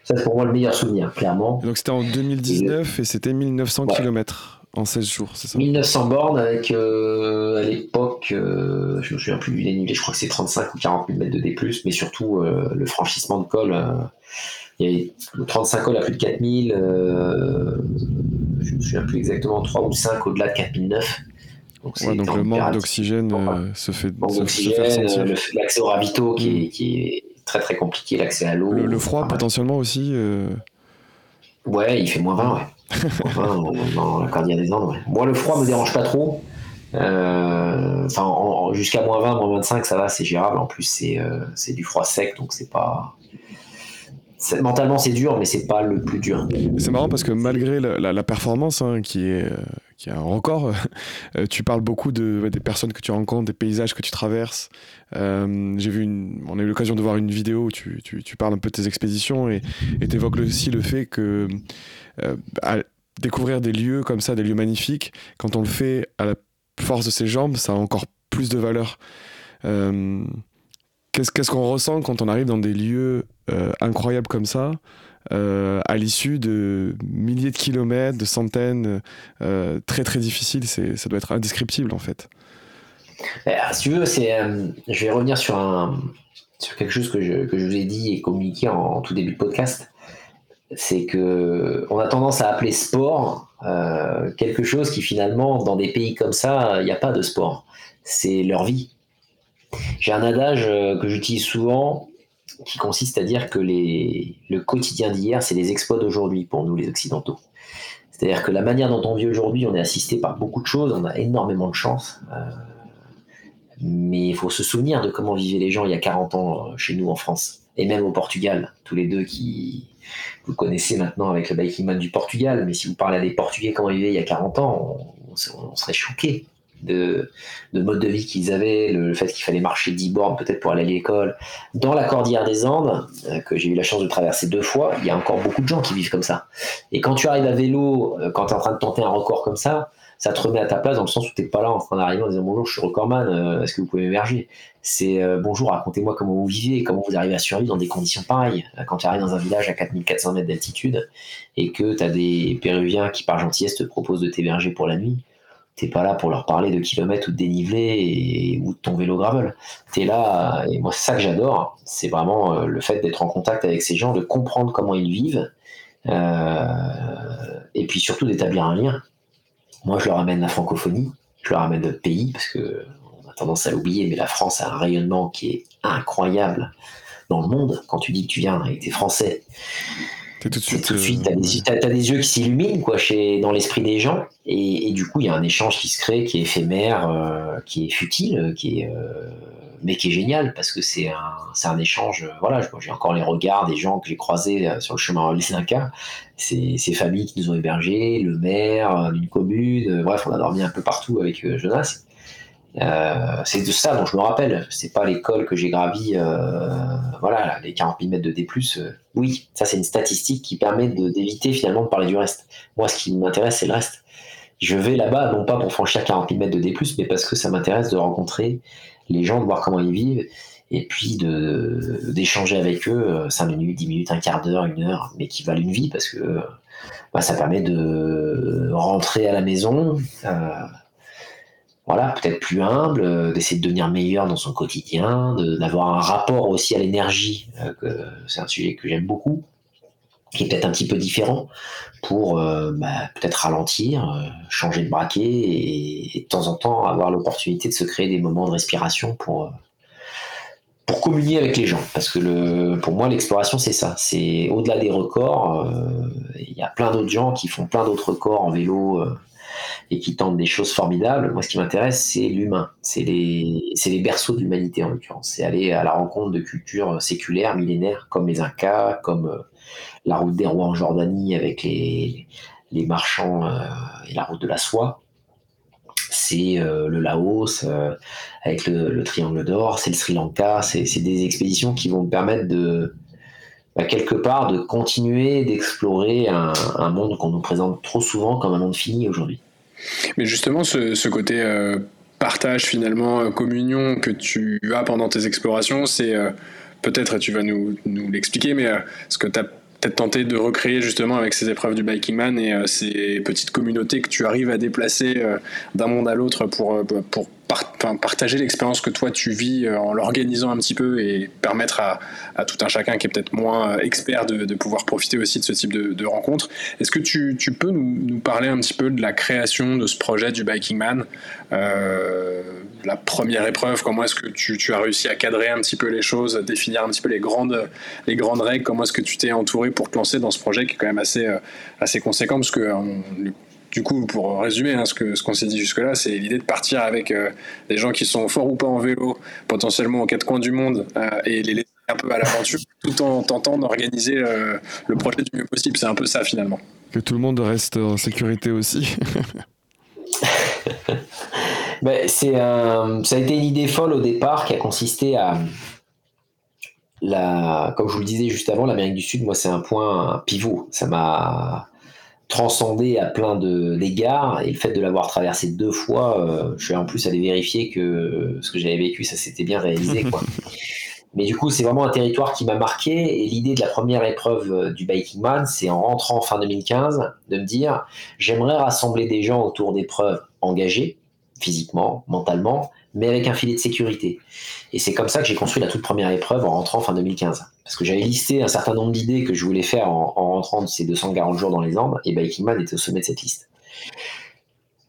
Ça, c'est pour moi le meilleur souvenir, clairement. Donc, c'était en 2019 et, c'était 1900 km en 16 jours, c'est ça? 1900 bornes avec, euh, à l'époque, euh, je me souviens plus du dénivelé, je crois que c'est 35 ou 40 000 mètres de D+, mais surtout euh, le franchissement de col. il y avait 35 cols à plus de 4000, je me souviens plus exactement, 3 ou 5 au-delà de 4009. Donc, donc le manque d'oxygène se fait, ressentir. L'accès au ravito qui, est, qui est très très compliqué l'accès à l'eau. Le, froid potentiellement aussi euh. Ouais, il fait moins 20, ouais. moins 20 dans des Andes, ouais. Moi, le froid me dérange pas trop. Euh, enfin, jusqu'à moins 20, moins 25, ça va, c'est gérable. En plus, c'est euh, du froid sec, donc c'est pas mentalement c'est dur, mais c'est pas le plus dur. C'est marrant parce que malgré la, performance hein, qui est qui est un record, tu parles beaucoup de, des personnes que tu rencontres, des paysages que tu traverses. J'ai vu, on a eu l'occasion de voir une vidéo où tu, tu, parles un peu de tes expéditions et tu évoques aussi le fait que découvrir des lieux comme ça, des lieux magnifiques, quand on le fait à la force de ses jambes, ça a encore plus de valeur. Euh, qu'est-ce qu'on ressent quand on arrive dans des lieux euh, incroyables comme ça, euh, à l'issue de milliers de kilomètres, de centaines, très très difficiles, ça doit être indescriptible en fait. Si tu veux, je vais revenir sur, un, sur quelque chose que je, que je vous ai dit et communiqué en tout début de podcast c'est que on a tendance à appeler sport euh, quelque chose qui finalement, dans des pays comme ça, il n'y a pas de sport. C'est leur vie. J'ai un adage euh, que j'utilise souvent qui consiste à dire que les, le quotidien d'hier, c'est les exploits d'aujourd'hui pour nous les Occidentaux. C'est-à-dire que la manière dont on vit aujourd'hui, on est assisté par beaucoup de choses, on a énormément de chance. Euh, mais il faut se souvenir de comment vivaient les gens il y a 40 ans chez nous en France, et même au Portugal, tous les deux qui, vous connaissez maintenant avec le Biking Man du Portugal, mais si vous parlez à des Portugais comment ils vivaient il y a 40 ans, on, serait choqué de, de, mode de vie qu'ils avaient, le, fait qu'il fallait marcher 10 bornes peut-être pour aller à l'école. Dans la Cordillère des Andes, euh, que j'ai eu la chance de traverser deux fois, il y a encore beaucoup de gens qui vivent comme ça. Et quand tu arrives à vélo, euh, quand tu es en train de tenter un record comme ça, ça te remet à ta place dans le sens où tu n'es pas là en train d'arriver en disant bonjour, je suis recordman, euh, est-ce que vous pouvez m'héberger? C'est bonjour, racontez-moi comment vous vivez, comment vous arrivez à survivre dans des conditions pareilles. Quand tu arrives dans un village à 4400 mètres d'altitude et que tu as des Péruviens qui, par gentillesse, te proposent de t'héberger pour la nuit, t'es pas là pour leur parler de kilomètres ou de dénivelé ou de ton vélo gravel. Tu là, et moi, ça que j'adore, c'est vraiment le fait d'être en contact avec ces gens, de comprendre comment ils vivent. et puis surtout d'établir un lien moi, je leur amène la francophonie, je leur amène notre pays, parce que on a tendance à l'oublier, mais la France a un rayonnement qui est incroyable dans le monde. Quand tu dis que tu viens et que français, tout de suite, tu as, des yeux qui s'illuminent quoi, chez, dans l'esprit des gens, et, du coup, il y a un échange qui se crée, qui est éphémère, euh, qui est futile, qui est, euh, mais qui est génial parce que c'est un, c'est un échange. Voilà, j'ai encore les regards des gens que j'ai croisés euh, sur le chemin Lessinaka, ces, ces familles qui nous ont hébergés, le maire euh, d'une commune, euh, bref, on a dormi un peu partout avec Jonas. C'est de ça dont je me rappelle. C'est pas l'école que j'ai gravi, voilà, les 40 000 mètres de D+. oui, ça c'est une statistique qui permet d'éviter finalement de parler du reste. Moi, ce qui m'intéresse, c'est le reste. Je vais là-bas non pas pour franchir 40 000 mètres de D+, mais parce que ça m'intéresse de rencontrer les gens, de voir comment ils vivent, et puis d'échanger avec eux 5 euh, minutes, 10 minutes, un quart d'heure, une heure, mais qui valent une vie parce que bah, ça permet de rentrer à la maison, euh, voilà, peut-être plus humble, euh, d'essayer de devenir meilleur dans son quotidien, d'avoir un rapport aussi à l'énergie, c'est un sujet que j'aime beaucoup, qui est peut-être un petit peu différent pour euh, bah, peut-être ralentir, euh, changer de braquet et, de temps en temps avoir l'opportunité de se créer des moments de respiration pour, euh, pour communier avec les gens. Parce que le, pour moi, l'exploration, c'est ça. C'est au-delà des records. Il y a plein d'autres gens qui font plein d'autres records en vélo et qui tentent des choses formidables. Moi, ce qui m'intéresse, c'est l'humain. C'est les, berceaux d'humanité, en l'occurrence. C'est aller à la rencontre de cultures séculaires, millénaires, comme les Incas, comme la route des rois en Jordanie avec les, marchands euh, et la route de la soie. C'est euh, le Laos euh, avec le, triangle d'or, c'est le Sri Lanka, c'est des expéditions qui vont me permettre de, bah, quelque part, de continuer d'explorer un, monde qu'on nous présente trop souvent comme un monde fini aujourd'hui. Mais justement, ce, côté partage finalement, communion que tu as pendant tes explorations, c'est peut-être, tu vas nous, nous l'expliquer, mais ce que tu as peut-être tenté de recréer justement avec ces épreuves du Biking Man et euh, ces petites communautés que tu arrives à déplacer euh, d'un monde à l'autre pour, euh, partager l'expérience que toi tu vis en l'organisant un petit peu et permettre à, tout un chacun qui est peut-être moins expert de, pouvoir profiter aussi de ce type de, de rencontres. Est-ce que tu, peux nous, parler un petit peu de la création de ce projet du Biking Man la première épreuve, comment est-ce que tu, as réussi à cadrer un petit peu les choses, définir un petit peu les grandes, les grandes règles, comment est-ce que tu t'es entouré pour te lancer dans ce projet qui est quand même assez, euh, assez conséquent, parce que du coup, pour résumer, hein, ce qu'on ce qu'on s'est dit jusque-là, c'est l'idée de partir avec euh, des gens qui sont forts ou pas en vélo, potentiellement aux quatre coins du monde, euh, et les laisser un peu à l'aventure, tout en tentant d'organiser le projet du mieux possible. C'est un peu ça finalement. Que tout le monde reste en sécurité aussi. ben, c'est ça a été une idée folle au départ qui a consisté à la, comme je vous le disais juste avant, l'Amérique du Sud, moi, c'est un point pivot. Ça m'a transcendé à plein d'égards et le fait de l'avoir traversé deux fois, euh, je suis en plus allé vérifier que ce que j'avais vécu, ça s'était bien réalisé. Quoi. Mais du coup, c'est vraiment un territoire qui m'a marqué et l'idée de la première épreuve euh, du Biking Man, c'est en rentrant fin 2015 de me dire j'aimerais rassembler des gens autour d'épreuves engagées, physiquement, mentalement, mais avec un filet de sécurité. Et c'est comme ça que j'ai construit la toute première épreuve en rentrant fin 2015. Parce que j'avais listé un certain nombre d'idées que je voulais faire en, rentrant de ces 240 jours dans les Andes, et Biking Man était au sommet de cette liste.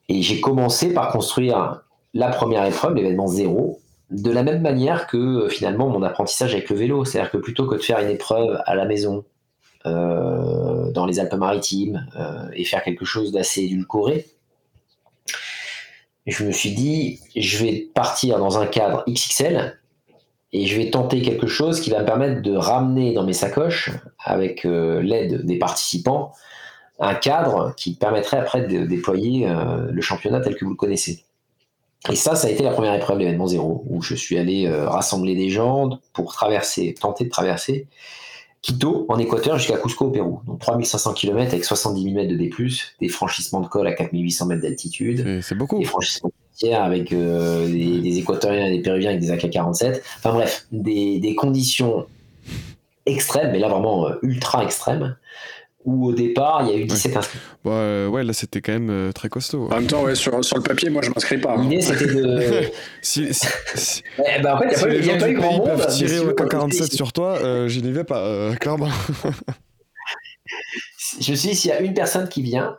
Et j'ai commencé par construire la première épreuve, l'événement zéro, de la même manière que finalement mon apprentissage avec le vélo. C'est-à-dire que plutôt que de faire une épreuve à la maison, euh, dans les Alpes-Maritimes, euh, et faire quelque chose d'assez édulcoré, je me suis dit, je vais partir dans un cadre XXL et je vais tenter quelque chose qui va me permettre de ramener dans mes sacoches, avec euh, l'aide des participants, un cadre qui permettrait après de déployer euh, le championnat tel que vous le connaissez. Et ça, ça a été la première épreuve de l'événement zéro, où je suis allé euh, rassembler des gens pour traverser, tenter de traverser Quito en Équateur jusqu'à Cusco au Pérou. Donc 3500 km avec 70 000 mètres de D+, des franchissements de col à 4800 mètres d'altitude. C'est beaucoup. Des franchissements de avec euh, des, Équatoriens et des Péruviens avec des AK-47. Enfin bref, des, conditions extrêmes, mais là vraiment euh, ultra extrêmes, où au départ, il y a eu 17 inscrits. Euh, ouais, là, c'était quand même euh, très costaud. En même temps, ouais, sur, sur, le papier, moi, je m'inscris pas. Hein. L'idée, c'était de. si, si, eh ben, en fait, il n'y a, pas eu grand monde. peuvent tirer au 47 sur toi, euh, je n'y vais pas, euh, clairement. je me suis dit, s'il y a une personne qui vient,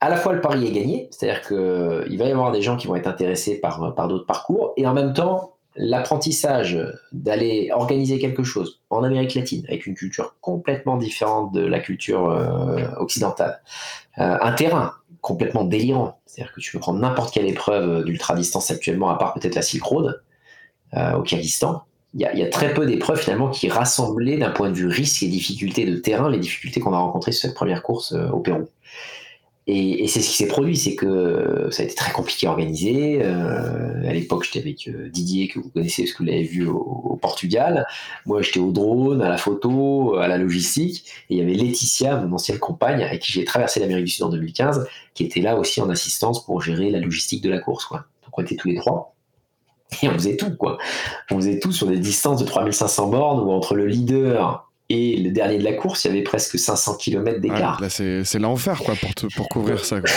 à la fois le pari est gagné, c'est-à-dire qu'il va y avoir des gens qui vont être intéressés par, par d'autres parcours, et en même temps, l'apprentissage d'aller organiser quelque chose en Amérique latine avec une culture complètement différente de la culture euh, occidentale, euh, un terrain complètement délirant, c'est-à-dire que tu peux prendre n'importe quelle épreuve d'ultra distance actuellement, à part peut-être la Silk Road euh, au Kyrgyzstan. Il y, a, très peu d'épreuves finalement qui rassemblaient d'un point de vue risque et difficulté de terrain les difficultés qu'on a rencontrées sur cette première course au Pérou. Et, c'est ce qui s'est produit, c'est que ça a été très compliqué à organiser. Euh, à l'époque, j'étais avec euh, Didier, que vous connaissez parce que vous l'avez vu au, Portugal. Moi, j'étais au drone, à la photo, à la logistique. Et il y avait Laetitia, mon ancienne compagne, avec qui j'ai traversé l'Amérique du Sud en 2015, qui était là aussi en assistance pour gérer la logistique de la course. Donc on était tous les trois. Et on faisait tout, quoi. On faisait tout sur des distances de 3500 bornes où entre le leader et le dernier de la course, il y avait presque 500 km d'écart. là, c'est l'enfer quoi, pour, pour couvrir ça.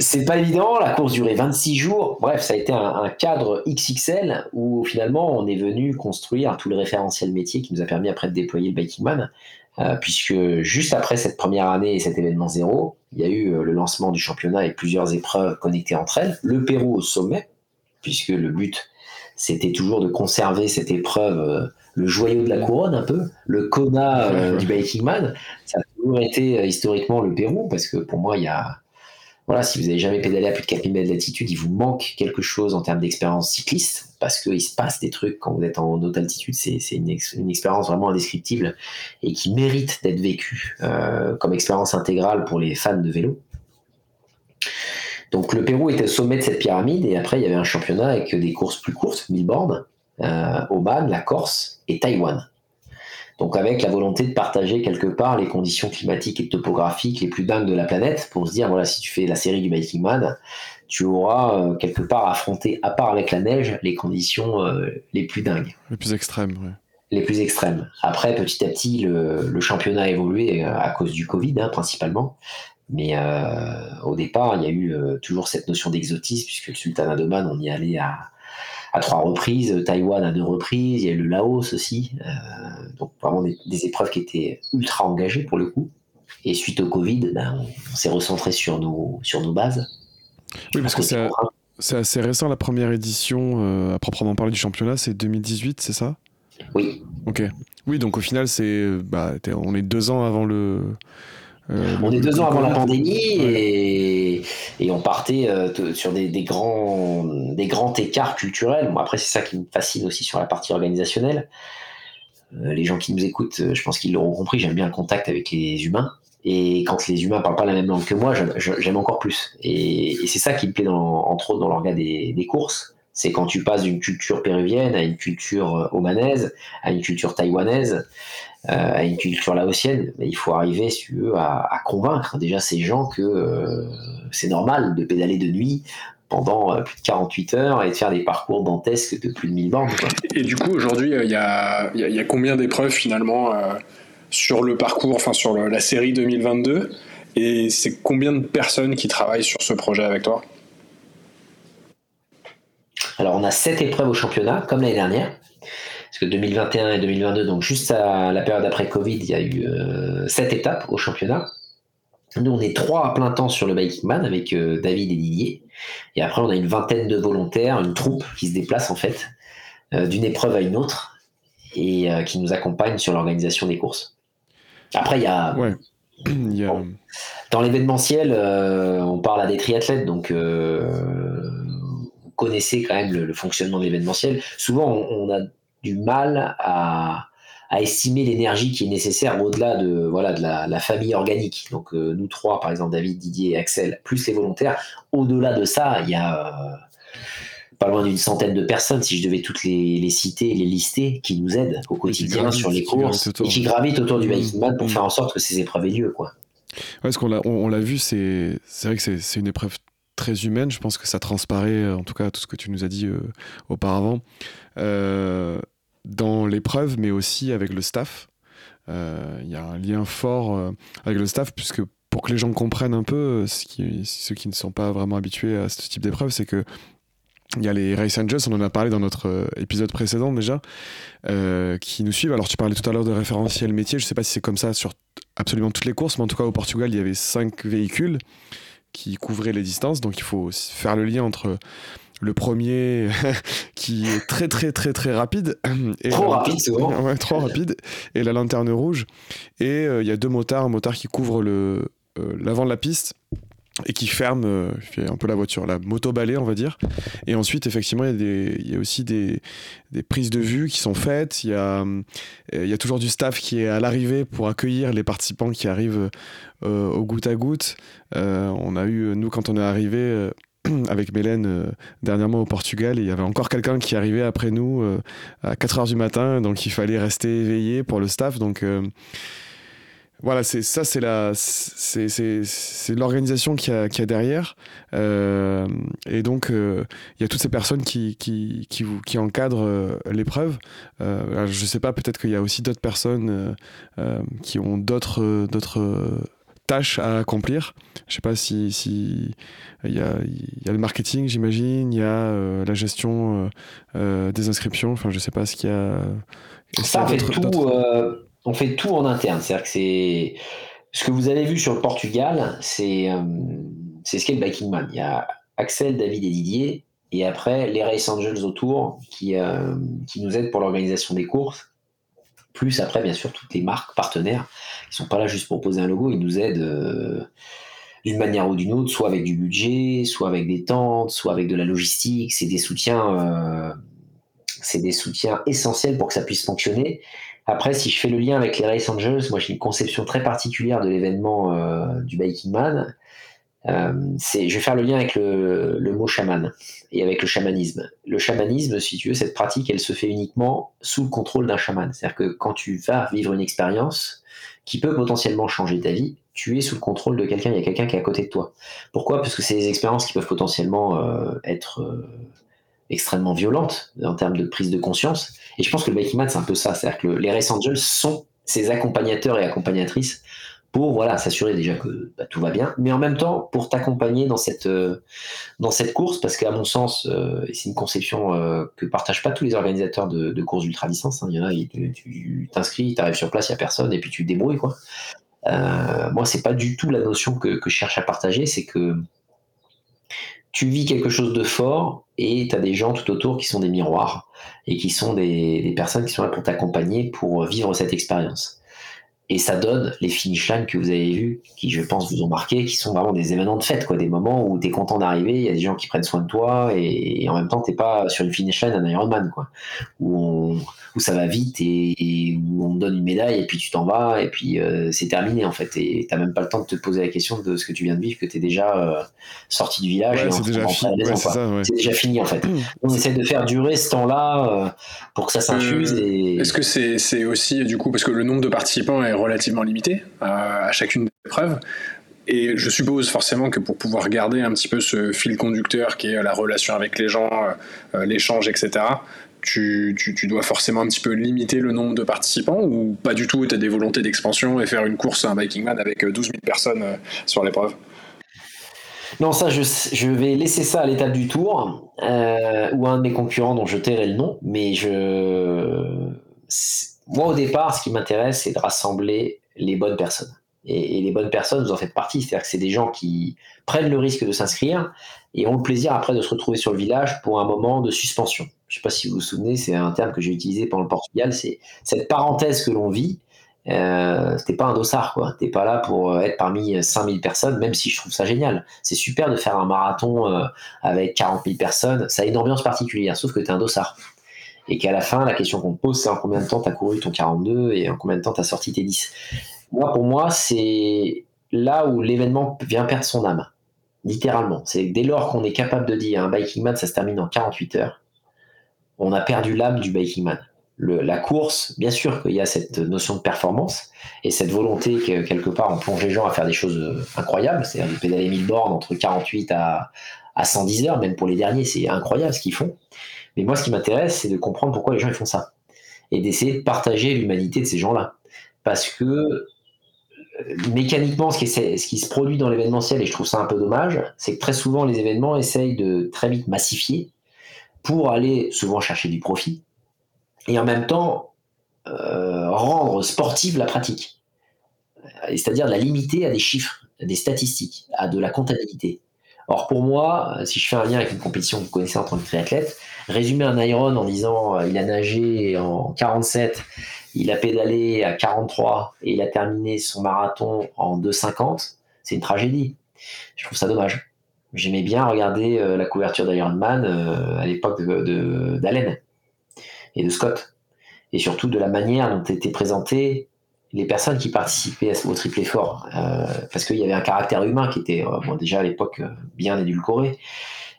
C'est pas évident, la course durait 26 jours. Bref, ça a été un, cadre XXL où finalement on est venu construire tout le référentiel métier qui nous a permis après de déployer le Biking Man. Euh, puisque juste après cette première année et cet événement zéro, il y a eu euh, le lancement du championnat avec plusieurs épreuves connectées entre elles. Le Pérou au sommet, puisque le but c'était toujours de conserver cette épreuve. Le joyau de la couronne un peu, le Kona euh, du Biking Man. Ça a toujours été euh, historiquement le Pérou, parce que pour moi, il y a. Voilà, si vous n'avez jamais pédalé à plus de 4000 mètres d'altitude, il vous manque quelque chose en termes d'expérience cycliste, parce qu'il se passe des trucs quand vous êtes en haute altitude, c'est une, une, expérience vraiment indescriptible et qui mérite d'être vécue euh, comme expérience intégrale pour les fans de vélo. Donc le Pérou était au sommet de cette pyramide et après il y avait un championnat avec des courses plus courtes, 1000 bornes, Oman, la Corse et Taïwan. Donc avec la volonté de partager quelque part les conditions climatiques et topographiques les plus dingues de la planète pour se dire voilà si tu fais la série du Biking Man, tu auras euh, quelque part affronté à part avec la neige les conditions euh, les plus dingues. Les plus extrêmes, oui. Les plus extrêmes. Après petit à petit le, championnat a évolué à cause du Covid hein, principalement. Mais au départ, il y a eu toujours cette notion d'exotisme, puisque le Sultanat d'Oman, on y allait à, à trois reprises, Taïwan à deux reprises, il y a eu le Laos aussi. Euh, donc vraiment des, épreuves qui étaient ultra engagées pour le coup. Et suite au Covid, ben, on, s'est recentré sur nos, sur nos bases. Oui, parce que c'est assez récent la première édition euh, à proprement parler du championnat, c'est 2018, c'est ça? Oui. Ok. Oui, donc au final, c'est bah, on est deux ans avant le, euh, on est deux ans avant la pandémie et et on partait sur des, grands, des grands écarts culturels. Bon, après, c'est ça qui me fascine aussi sur la partie organisationnelle. les gens qui nous écoutent, je pense qu'ils l'auront compris, j'aime bien le contact avec les humains. Et quand les humains parlent pas la même langue que moi, j'aime encore plus. Et, c'est ça qui me plaît, dans, entre autres, dans l'organe des, des, courses. C'est quand tu passes d'une culture péruvienne à une culture omanaise, à une culture taïwanaise, euh, à une culture laotienne. Il faut arriver, si tu veux, à, convaincre déjà ces gens que euh, c'est normal de pédaler de nuit pendant euh, plus de 48 heures et de faire des parcours dantesques de plus de 1000 bornes. Et du coup, aujourd'hui, il y a, y, a, combien d'épreuves finalement sur le parcours, enfin sur la série 2022 Et c'est combien de personnes qui travaillent sur ce projet avec toi? Alors, on a 7 épreuves au championnat, comme l'année dernière. Parce que 2021 et 2022, donc juste à la période après Covid, il y a eu 7 euh, étapes au championnat. Nous, on est trois à plein temps sur le Biking Man avec euh, David et Didier. Et après, on a une vingtaine de volontaires, une troupe qui se déplace en fait euh, d'une épreuve à une autre et qui nous accompagne sur l'organisation des courses. Après, il y a. dans l'événementiel, euh, on parle à des triathlètes, donc euh, connaissez quand même le, fonctionnement de l'événementiel. Souvent, on, a du mal à, estimer l'énergie qui est nécessaire au-delà de, voilà, de la, famille organique. Donc, euh, nous trois, par exemple, David, Didier et Axel, plus les volontaires. Au-delà de ça, il y a pas loin d'une centaine de personnes, si je devais toutes les, citer et les lister, qui nous aident au quotidien sur les courses et qui gravitent autour du Biking Man pour mmh. faire en sorte que ces épreuves aient lieu. Quoi. Ouais, parce qu'on l'a, on, l'a vu, c'est, c'est vrai que c'est, une épreuve très humaine. Je pense que ça transparaît, euh, en tout cas, tout ce que tu nous as dit euh, auparavant, euh, dans l'épreuve, mais aussi avec le staff. Il y a un lien fort avec le staff, puisque pour que les gens comprennent un peu, ceux qui ne sont pas vraiment habitués à ce type d'épreuve, c'est que il y a les Race Angels, on en a parlé dans notre épisode précédent déjà, qui nous suivent. Alors tu parlais tout à l'heure de référentiel métier, je ne sais pas si c'est comme ça sur absolument toutes les courses, mais en tout cas au Portugal, il y avait cinq véhicules qui couvraient les distances, donc il faut faire le lien entre le premier qui est très très très très rapide et trop rapide ouais, trop rapide et la lanterne rouge. Et euh, il y a deux motards un motard qui couvre le l'avant de la piste et qui ferme euh, un peu la voiture, la moto balai on va dire. Et ensuite, effectivement, il y, a aussi des, prises de vue qui sont faites. Il y, a, euh, il y a toujours du staff qui est à l'arrivée pour accueillir les participants qui arrivent euh, au goutte à goutte. on a eu, nous, quand on est arrivé avec Mélène dernièrement au Portugal, il y avait encore quelqu'un qui arrivait après nous à 4 heures du matin, donc il fallait rester éveillé pour le staff. Donc voilà, c'est ça, c'est la, c'est l'organisation qui a, qui a derrière, euh, et donc euh, il y a toutes ces personnes qui qui qui, vous, qui encadrent euh, l'épreuve. je ne sais pas, peut-être qu'il y a aussi d'autres personnes qui ont d'autres d'autres tâches à accomplir. Je sais pas si si il y a il y a le marketing, j'imagine, il y a la gestion des inscriptions. Enfin, je sais pas ce qu'il y a. Ça fait tout on fait tout en interne. C'est ce que vous avez vu sur le Portugal, c'est euh, ce qu'est le Biking Man. Il y a Axel, David et Didier, et après les Race Angels autour qui, euh, qui nous aident pour l'organisation des courses. Plus après, bien sûr, toutes les marques partenaires qui sont pas là juste pour poser un logo, ils nous aident euh, d'une manière ou d'une autre, soit avec du budget, soit avec des tentes, soit avec de la logistique. C'est des soutiens essentiels pour que ça puisse fonctionner. Après, si je fais le lien avec les Race Angels, moi j'ai une conception très particulière de l'événement euh, du Biking Man. Euh, je vais faire le lien avec le, mot chaman et avec le chamanisme. Le chamanisme, si tu veux, cette pratique, elle se fait uniquement sous le contrôle d'un chaman. C'est-à-dire que quand tu vas vivre une expérience qui peut potentiellement changer ta vie, tu es sous le contrôle de quelqu'un, il y a quelqu'un qui est à côté de toi. Pourquoi? Parce que c'est des expériences qui peuvent potentiellement euh, être extrêmement violentes en termes de prise de conscience. Et je pense que le Biking Man, c'est un peu ça. C'est-à-dire que les Race Angels sont ces accompagnateurs et accompagnatrices pour voilà s'assurer déjà que bah, tout va bien, mais en même temps pour t'accompagner dans cette euh, dans cette course, parce qu'à mon sens, euh, c'est une conception euh, que partagent pas tous les organisateurs de, courses ultra distance. Hein. Il y en a, tu t'inscris, tu arrives sur place, il y a personne, et puis tu te débrouilles quoi. moi, c'est pas du tout la notion que, que je cherche à partager, c'est que tu vis quelque chose de fort et tu as des gens tout autour qui sont des miroirs et qui sont des, personnes qui sont là pour t'accompagner pour vivre cette expérience. Et ça donne les finish lines que vous avez vus, qui je pense vous ont marqué, qui sont vraiment des événements de fête, quoi, des moments où tu es content d'arriver, il y a des gens qui prennent soin de toi, et, en même temps, t'es pas sur une finish line d'un Ironman, quoi, où, où ça va vite et, où on te donne une médaille, et puis tu t'en vas, et puis euh, c'est terminé, en fait, et t'as même pas le temps de te poser la question de ce que tu viens de vivre, que tu es déjà euh, sorti du village. c'est déjà, déjà, fini, en fait. On essaie de faire durer ce temps-là euh, pour que ça s'infuse. Est-ce que c'est aussi, du coup, parce que le nombre de participants est relativement limité à, chacune des épreuves. Et je suppose forcément que pour pouvoir garder un petit peu ce fil conducteur qui est la relation avec les gens, euh, euh, l'échange, etc., tu, dois forcément un petit peu limiter le nombre de participants ou pas du tout, tu as des volontés d'expansion et faire une course, un Biking Man avec 12 euh, 000 personnes sur l'épreuve? Non, ça, je, je, vais laisser ça à l'étape du tour, ou un de mes concurrents dont je tairai le nom, mais je, moi, au départ, ce qui m'intéresse, c'est de rassembler les bonnes personnes. Et, les bonnes personnes, vous en faites partie. C'est-à-dire que c'est des gens qui prennent le risque de s'inscrire et ont le plaisir après de se retrouver sur le village pour un moment de suspension. Je ne sais pas si vous vous souvenez, c'est un terme que j'ai utilisé pendant le Portugal. C'est cette parenthèse que l'on vit. Euh, c'était pas un dossard, quoi. T'es pas là pour être parmi 5000 personnes, même si je trouve ça génial. C'est super de faire un marathon euh, avec 40 000 personnes. Ça a une ambiance particulière, sauf que t'es un dossard et qu'à la fin, la question qu'on te pose, c'est en combien de temps tu as couru ton 42 et en combien de temps tu as sorti tes 10. Moi, pour moi, c'est là où l'événement vient perdre son âme, littéralement. C'est dès lors qu'on est capable de dire un biking man, ça se termine en 48 heures, on a perdu l'âme du biking man. la course, bien sûr qu'il y a cette notion de performance et cette volonté que quelque part on plonge les gens à faire des choses incroyables, c'est-à-dire de pédaler 1000 bornes entre 48 à, à 110 heures, même pour les derniers, c'est incroyable ce qu'ils font. Mais moi, ce qui m'intéresse, c'est de comprendre pourquoi les gens font ça. Et d'essayer de partager l'humanité de ces gens-là. Parce que euh, mécaniquement, ce qui, ce qui se produit dans l'événementiel, et je trouve ça un peu dommage, c'est que très souvent, les événements essayent de très vite massifier pour aller souvent chercher du profit et en même temps euh, rendre sportive la pratique. C'est-à-dire la limiter à des chiffres, à des statistiques, à de la comptabilité. Or, pour moi, si je fais un lien avec une compétition que vous connaissez en tant que triathlète, résumer un Iron en disant euh, il a nagé en 47, il a pédalé à 43 et il a terminé son marathon en 2,50, c'est une tragédie. Je trouve ça dommage. J'aimais bien regarder euh, la couverture d'Ironman euh, à l'époque d'Allen de, et de Scott. Et surtout de la manière dont étaient présentées les personnes qui participaient au triple effort. parce qu'il y avait un caractère humain qui était déjà à l'époque bien édulcoré.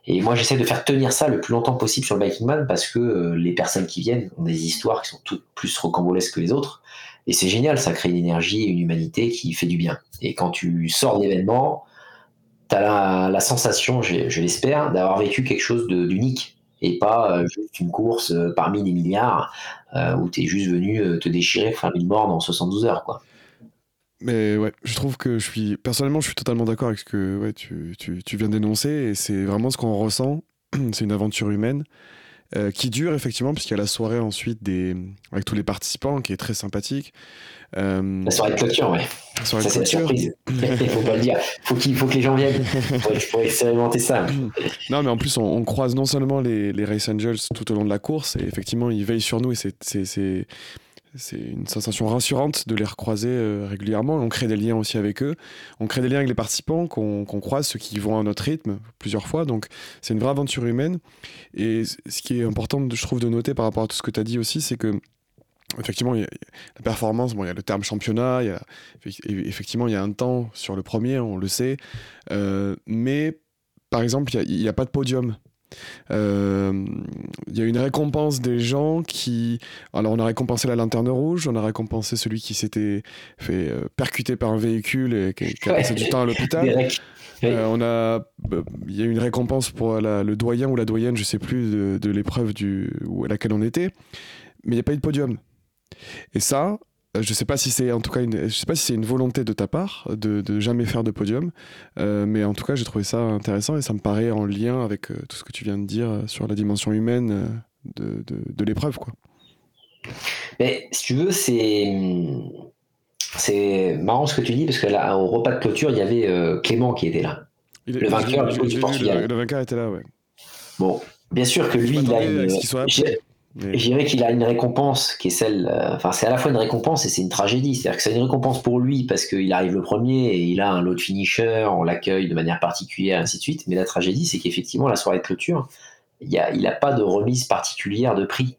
Et moi, j'essaie de faire tenir ça le plus longtemps possible sur le Biking Man parce que euh, les personnes qui viennent ont des histoires qui sont toutes plus rocambolesques que les autres. Et c'est génial, ça crée une énergie et une humanité qui fait du bien. Et quand tu sors de l'événement, tu as la, sensation, je, l'espère, d'avoir vécu quelque chose d'unique et pas euh, juste une course euh, parmi des milliards où tu es juste venu te déchirer, faire une bornes en 72 heures. quoi. Mais ouais, je trouve que je suis. Personnellement, je suis totalement d'accord avec ce que ouais, tu, tu, tu viens d'énoncer. Et c'est vraiment ce qu'on ressent. c'est une aventure humaine euh, qui dure effectivement, puisqu'il y a la soirée ensuite des... avec tous les participants qui est très sympathique. Euh... La soirée de clôture, ouais. La soirée ça, c'est la surprise. Il faut pas le dire. Faut qu'il faut que les gens viennent. Je pourrais expérimenter ça. non, mais en plus, on, on, croise non seulement les, les Race Angels tout au long de la course, et effectivement, ils veillent sur nous, et c'est c'est une sensation rassurante de les recroiser euh, régulièrement. On crée des liens aussi avec eux. On crée des liens avec les participants qu'on croise, ceux qui vont à notre rythme plusieurs fois. Donc c'est une vraie aventure humaine. Et ce qui est important, je trouve, de noter par rapport à tout ce que tu as dit aussi, c'est que effectivement, y a la performance, bon, il y a le terme championnat, y a, effectivement, il y a un temps sur le premier, on le sait. Euh, mais par exemple, il n'y a, pas de podium. Euh, il y a une récompense des gens qui. Alors, on a récompensé la lanterne rouge, on a récompensé celui qui s'était fait euh, percuter par un véhicule et qui, a passé du temps à l'hôpital. Euh, on a, il y a une récompense pour le doyen ou la doyenne, je sais plus, de, de l'épreuve à laquelle on était, mais il n'y a pas eu de podium. Et ça, je sais pas si c'est en tout cas une, je sais pas si c'est une volonté de ta part de, de jamais faire de podium, euh, mais en tout cas j'ai trouvé ça intéressant et ça me paraît en lien avec euh, tout ce que tu viens de dire sur la dimension humaine de, de, de l'épreuve quoi. Mais si tu veux c'est c'est marrant ce que tu dis parce que là au repas de clôture il y avait Clément qui était là. le vainqueur du, Portugal. Le, vainqueur était là ouais. Bon bien sûr que lui il a une... Je dirais qu'il a une récompense qui est celle. euh, Enfin, c'est à la fois une récompense et c'est une tragédie. C'est-à-dire que c'est une récompense pour lui parce qu'il arrive le premier et il a un lot de finisher, on l'accueille de manière particulière, ainsi de suite. Mais la tragédie, c'est qu'effectivement, la soirée de clôture, il a pas de remise particulière de prix.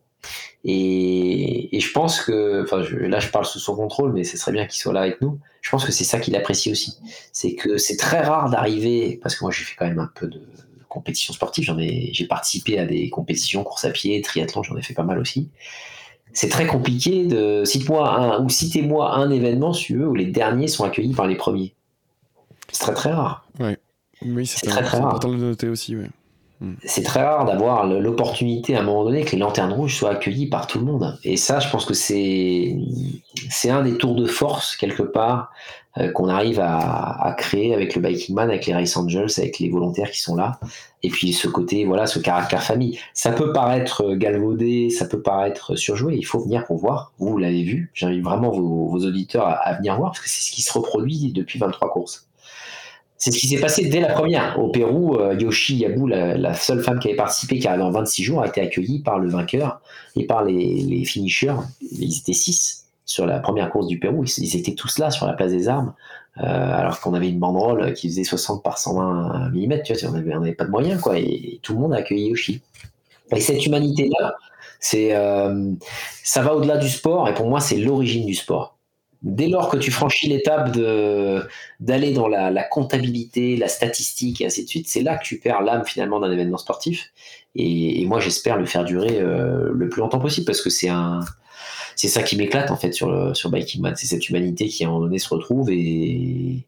Et, et je pense que, enfin, je- là, je parle sous son contrôle, mais ce serait bien qu'il soit là avec nous. Je pense que c'est ça qu'il apprécie aussi. C'est que c'est très rare d'arriver, parce que moi, j'ai fait quand même un peu de compétition sportive. J'en ai, j'ai participé à des compétitions, course à pied, triathlon, j'en ai fait pas mal aussi. C'est très compliqué de cite-moi un ou citez-moi un événement, si tu veux, où les derniers sont accueillis par les premiers. C'est très très rare. Oui, C'est très, très rare. important de le noter aussi. Ouais. C'est très rare d'avoir l'opportunité à un moment donné que les lanternes rouges soient accueillies par tout le monde. Et ça, je pense que c'est c'est un des tours de force quelque part euh, qu'on arrive à, créer avec le Biking Man, avec les Race Angels, avec les volontaires qui sont là. Et puis ce côté, voilà, ce caractère famille. Ça peut paraître galvaudé, ça peut paraître surjoué. Il faut venir pour voir. Vous l'avez vu. J'invite vraiment vos, auditeurs à, à venir voir parce que c'est ce qui se reproduit depuis 23 courses. C'est ce qui s'est passé dès la première. Au Pérou, euh, Yoshi Yabu, la, seule femme qui avait participé, qui arrivait en 26 jours, a été accueillie par le vainqueur et par les, finishers. Ils étaient 6 sur la première course du Pérou. Ils, étaient tous là sur la place des armes, euh, alors qu'on avait une banderole qui faisait 60 par 120 mm. Tu vois, on n'avait pas de moyens, quoi. Et, tout le monde a accueilli Yoshi. Et cette humanité-là, euh, ça va au-delà du sport. Et pour moi, c'est l'origine du sport. Dès lors que tu franchis l'étape d'aller dans la, la comptabilité, la statistique et ainsi de suite, c'est là que tu perds l'âme finalement d'un événement sportif. Et, et moi, j'espère le faire durer euh, le plus longtemps possible parce que c'est un, c'est ça qui m'éclate en fait sur sur Biking Man, c'est cette humanité qui à un moment donné se retrouve et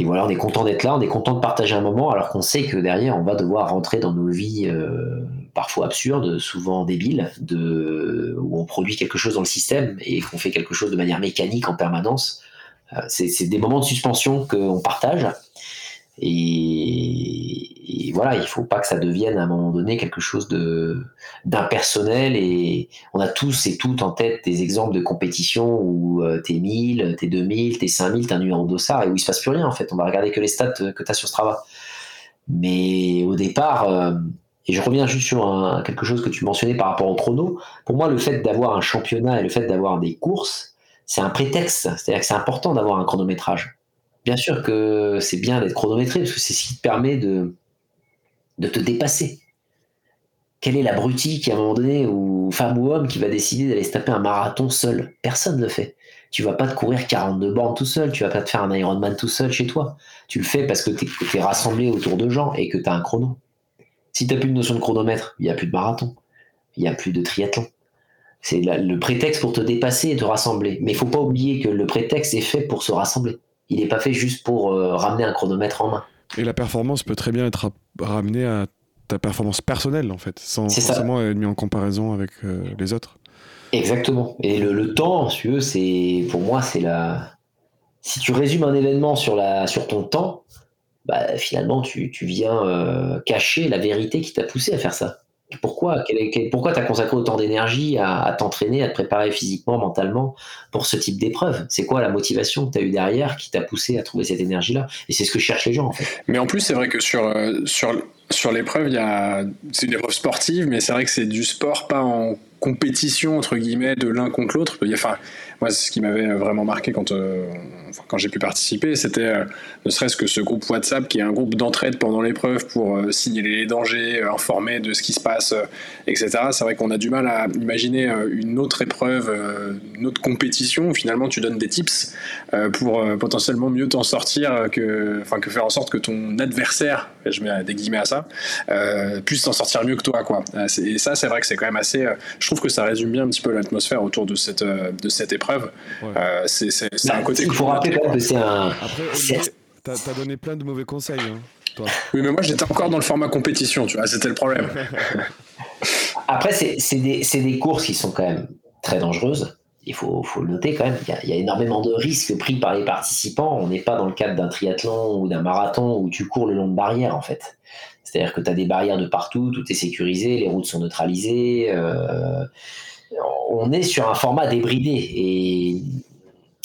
et voilà, on est content d'être là, on est content de partager un moment, alors qu'on sait que derrière, on va devoir rentrer dans nos vies euh, parfois absurdes, souvent débiles, où on produit quelque chose dans le système et qu'on fait quelque chose de manière mécanique en permanence. Euh, c'est c'est des moments de suspension qu'on partage. Et, et voilà, il faut pas que ça devienne à un moment donné quelque chose de d'impersonnel. Et on a tous et toutes en tête des exemples de compétition où euh, t'es 1000, t'es 2000, t'es 5000, t'es un numéro dossard et où il se passe plus rien en fait. On va regarder que les stats euh, que t'as sur Strava. Mais au départ, euh, et je reviens juste sur quelque chose que tu mentionnais par rapport au chrono, pour moi, le fait d'avoir un championnat et le fait d'avoir des courses, c'est un prétexte. C'est-à-dire que c'est important d'avoir un chronométrage. Bien sûr que c'est bien d'être chronométré parce que c'est ce qui te permet de, de te dépasser. Quel est l'abruti qui, à un moment donné, ou femme ou homme, qui va décider d'aller se taper un marathon seul? Personne ne le fait. Tu vas pas te courir 42 bornes tout seul, tu vas pas te faire un Ironman tout seul chez toi. Tu le fais parce que tu es, rassemblé autour de gens et que tu as un chrono. Si tu n'as plus de notion de chronomètre, il n'y a plus de marathon, il n'y a plus de triathlon. C'est le prétexte pour te dépasser et te rassembler. Mais il faut pas oublier que le prétexte est fait pour se rassembler. Il n'est pas fait juste pour euh, ramener un chronomètre en main. Et la performance peut très bien être ra- ramenée à ta performance personnelle, en fait, sans forcément être mis en comparaison avec euh, les autres. Exactement. Et le, le temps, si tu veux, c'est pour moi, c'est la. Si tu résumes un événement sur, la, sur ton temps, bah, finalement, tu, tu viens euh, cacher la vérité qui t'a poussé à faire ça. Pourquoi? Pourquoi t'as consacré autant d'énergie à, t'entraîner, à te préparer physiquement, mentalement pour ce type d'épreuve? C'est quoi la motivation que tu as eu derrière qui t'a poussé à trouver cette énergie-là? Et c'est ce que cherchent les gens, en fait. Mais en plus, c'est vrai que sur, euh, sur, sur l'épreuve, a, c'est une épreuve sportive, mais c'est vrai que c'est du sport, pas en compétition, entre guillemets, de l'un contre l'autre. Enfin, moi, ce qui m'avait vraiment marqué quand, euh, quand j'ai pu participer, c'était euh, ne serait-ce que ce groupe WhatsApp qui est un groupe d'entraide pendant l'épreuve pour euh, signaler les dangers, informer de ce qui se passe, etc. C'est vrai qu'on a du mal à imaginer une autre épreuve, une autre compétition où finalement tu donnes des tips pour potentiellement mieux t'en sortir que, que faire en sorte que ton adversaire, je mets des guillemets à ça, puisse s'en sortir mieux que toi, quoi. Et ça, c'est vrai que c'est quand même assez. je trouve que ça résume bien un petit peu l'atmosphère autour de cette de cette épreuve. Ouais. Euh, c'est un côté. Il faut rappeler quand même que c'est un. T'as donné plein de mauvais conseils, hein, toi. Oui, mais moi j'étais encore dans le format compétition, tu vois, c'était le problème. Après, c'est des, courses qui sont quand même très dangereuses. Il faut, faut le noter quand même. Il y, a, il y a énormément de risques pris par les participants. On n'est pas dans le cadre d'un triathlon ou d'un marathon où tu cours le long de barrières, en fait. C'est-à-dire que tu as des barrières de partout, tout est sécurisé, les routes sont neutralisées. euh, on est sur un format débridé. Et,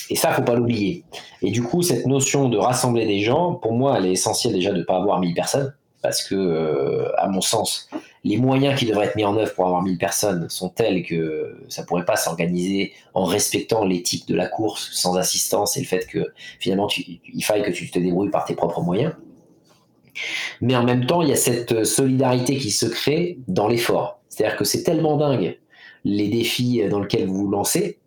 et ça, faut pas l'oublier. Et du coup, cette notion de rassembler des gens, pour moi, elle est essentielle déjà de ne pas avoir 1000 personnes. Parce que, euh, à mon sens, les moyens qui devraient être mis en œuvre pour avoir 1000 personnes sont tels que ça pourrait pas s'organiser en respectant l'éthique de la course sans assistance et le fait que finalement il faille que tu te débrouilles par tes propres moyens. Mais en même temps, il y a cette solidarité qui se crée dans l'effort. C'est-à-dire que c'est tellement dingue les défis dans lesquels vous vous lancez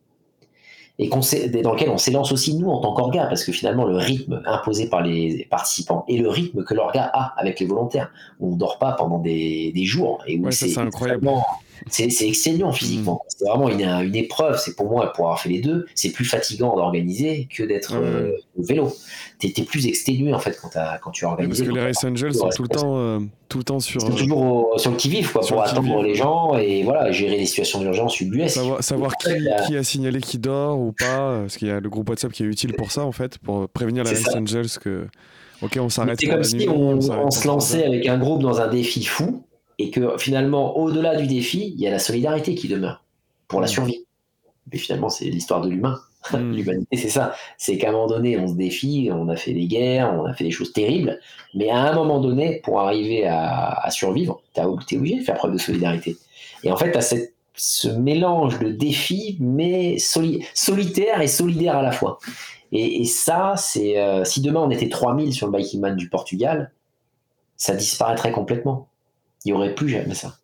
et dans lequel on s'élance aussi nous en tant qu'orga, parce que finalement le rythme imposé par les participants et le rythme que l'orga a avec les volontaires, où on dort pas pendant des, jours et où c'est incroyable. C'est excellent physiquement. Mm. C'est vraiment une, une épreuve. C'est pour moi, pour avoir fait les deux, c'est plus fatigant d'organiser que d'être euh, au vélo. Tu es, plus exténué en fait quand, quand tu organises. Parce que les Race Angels sont tout le, temps, euh, tout le temps sur. toujours sur le qui-vive pour attendre les gens et voilà, gérer les situations d'urgence. Savoir, savoir qui, qui, a signalé qui dort ou pas, parce qu'il y a le groupe WhatsApp qui est utile pour ça en fait, pour prévenir les Race Angels que. Ok, on s'arrête. C'est comme si on, on se lançait avec un groupe dans un défi fou et que finalement, au-delà du défi, il y a la solidarité qui demeure pour la mm. survie. Mais finalement, c'est l'histoire de l'humain. Mm. L'humanité, c'est ça. C'est qu'à un moment donné, on se défie, on a fait des guerres, on a fait des choses terribles, mais à un moment donné, pour arriver à, survivre, tu es obligé de faire preuve de solidarité. Et en fait, tu as ce mélange de défis, mais solitaire et solidaire à la fois. Et, ça, c'est euh, si demain on était 3000 sur le Biking Man du Portugal, ça disparaîtrait complètement il n'y aurait plus jamais ça.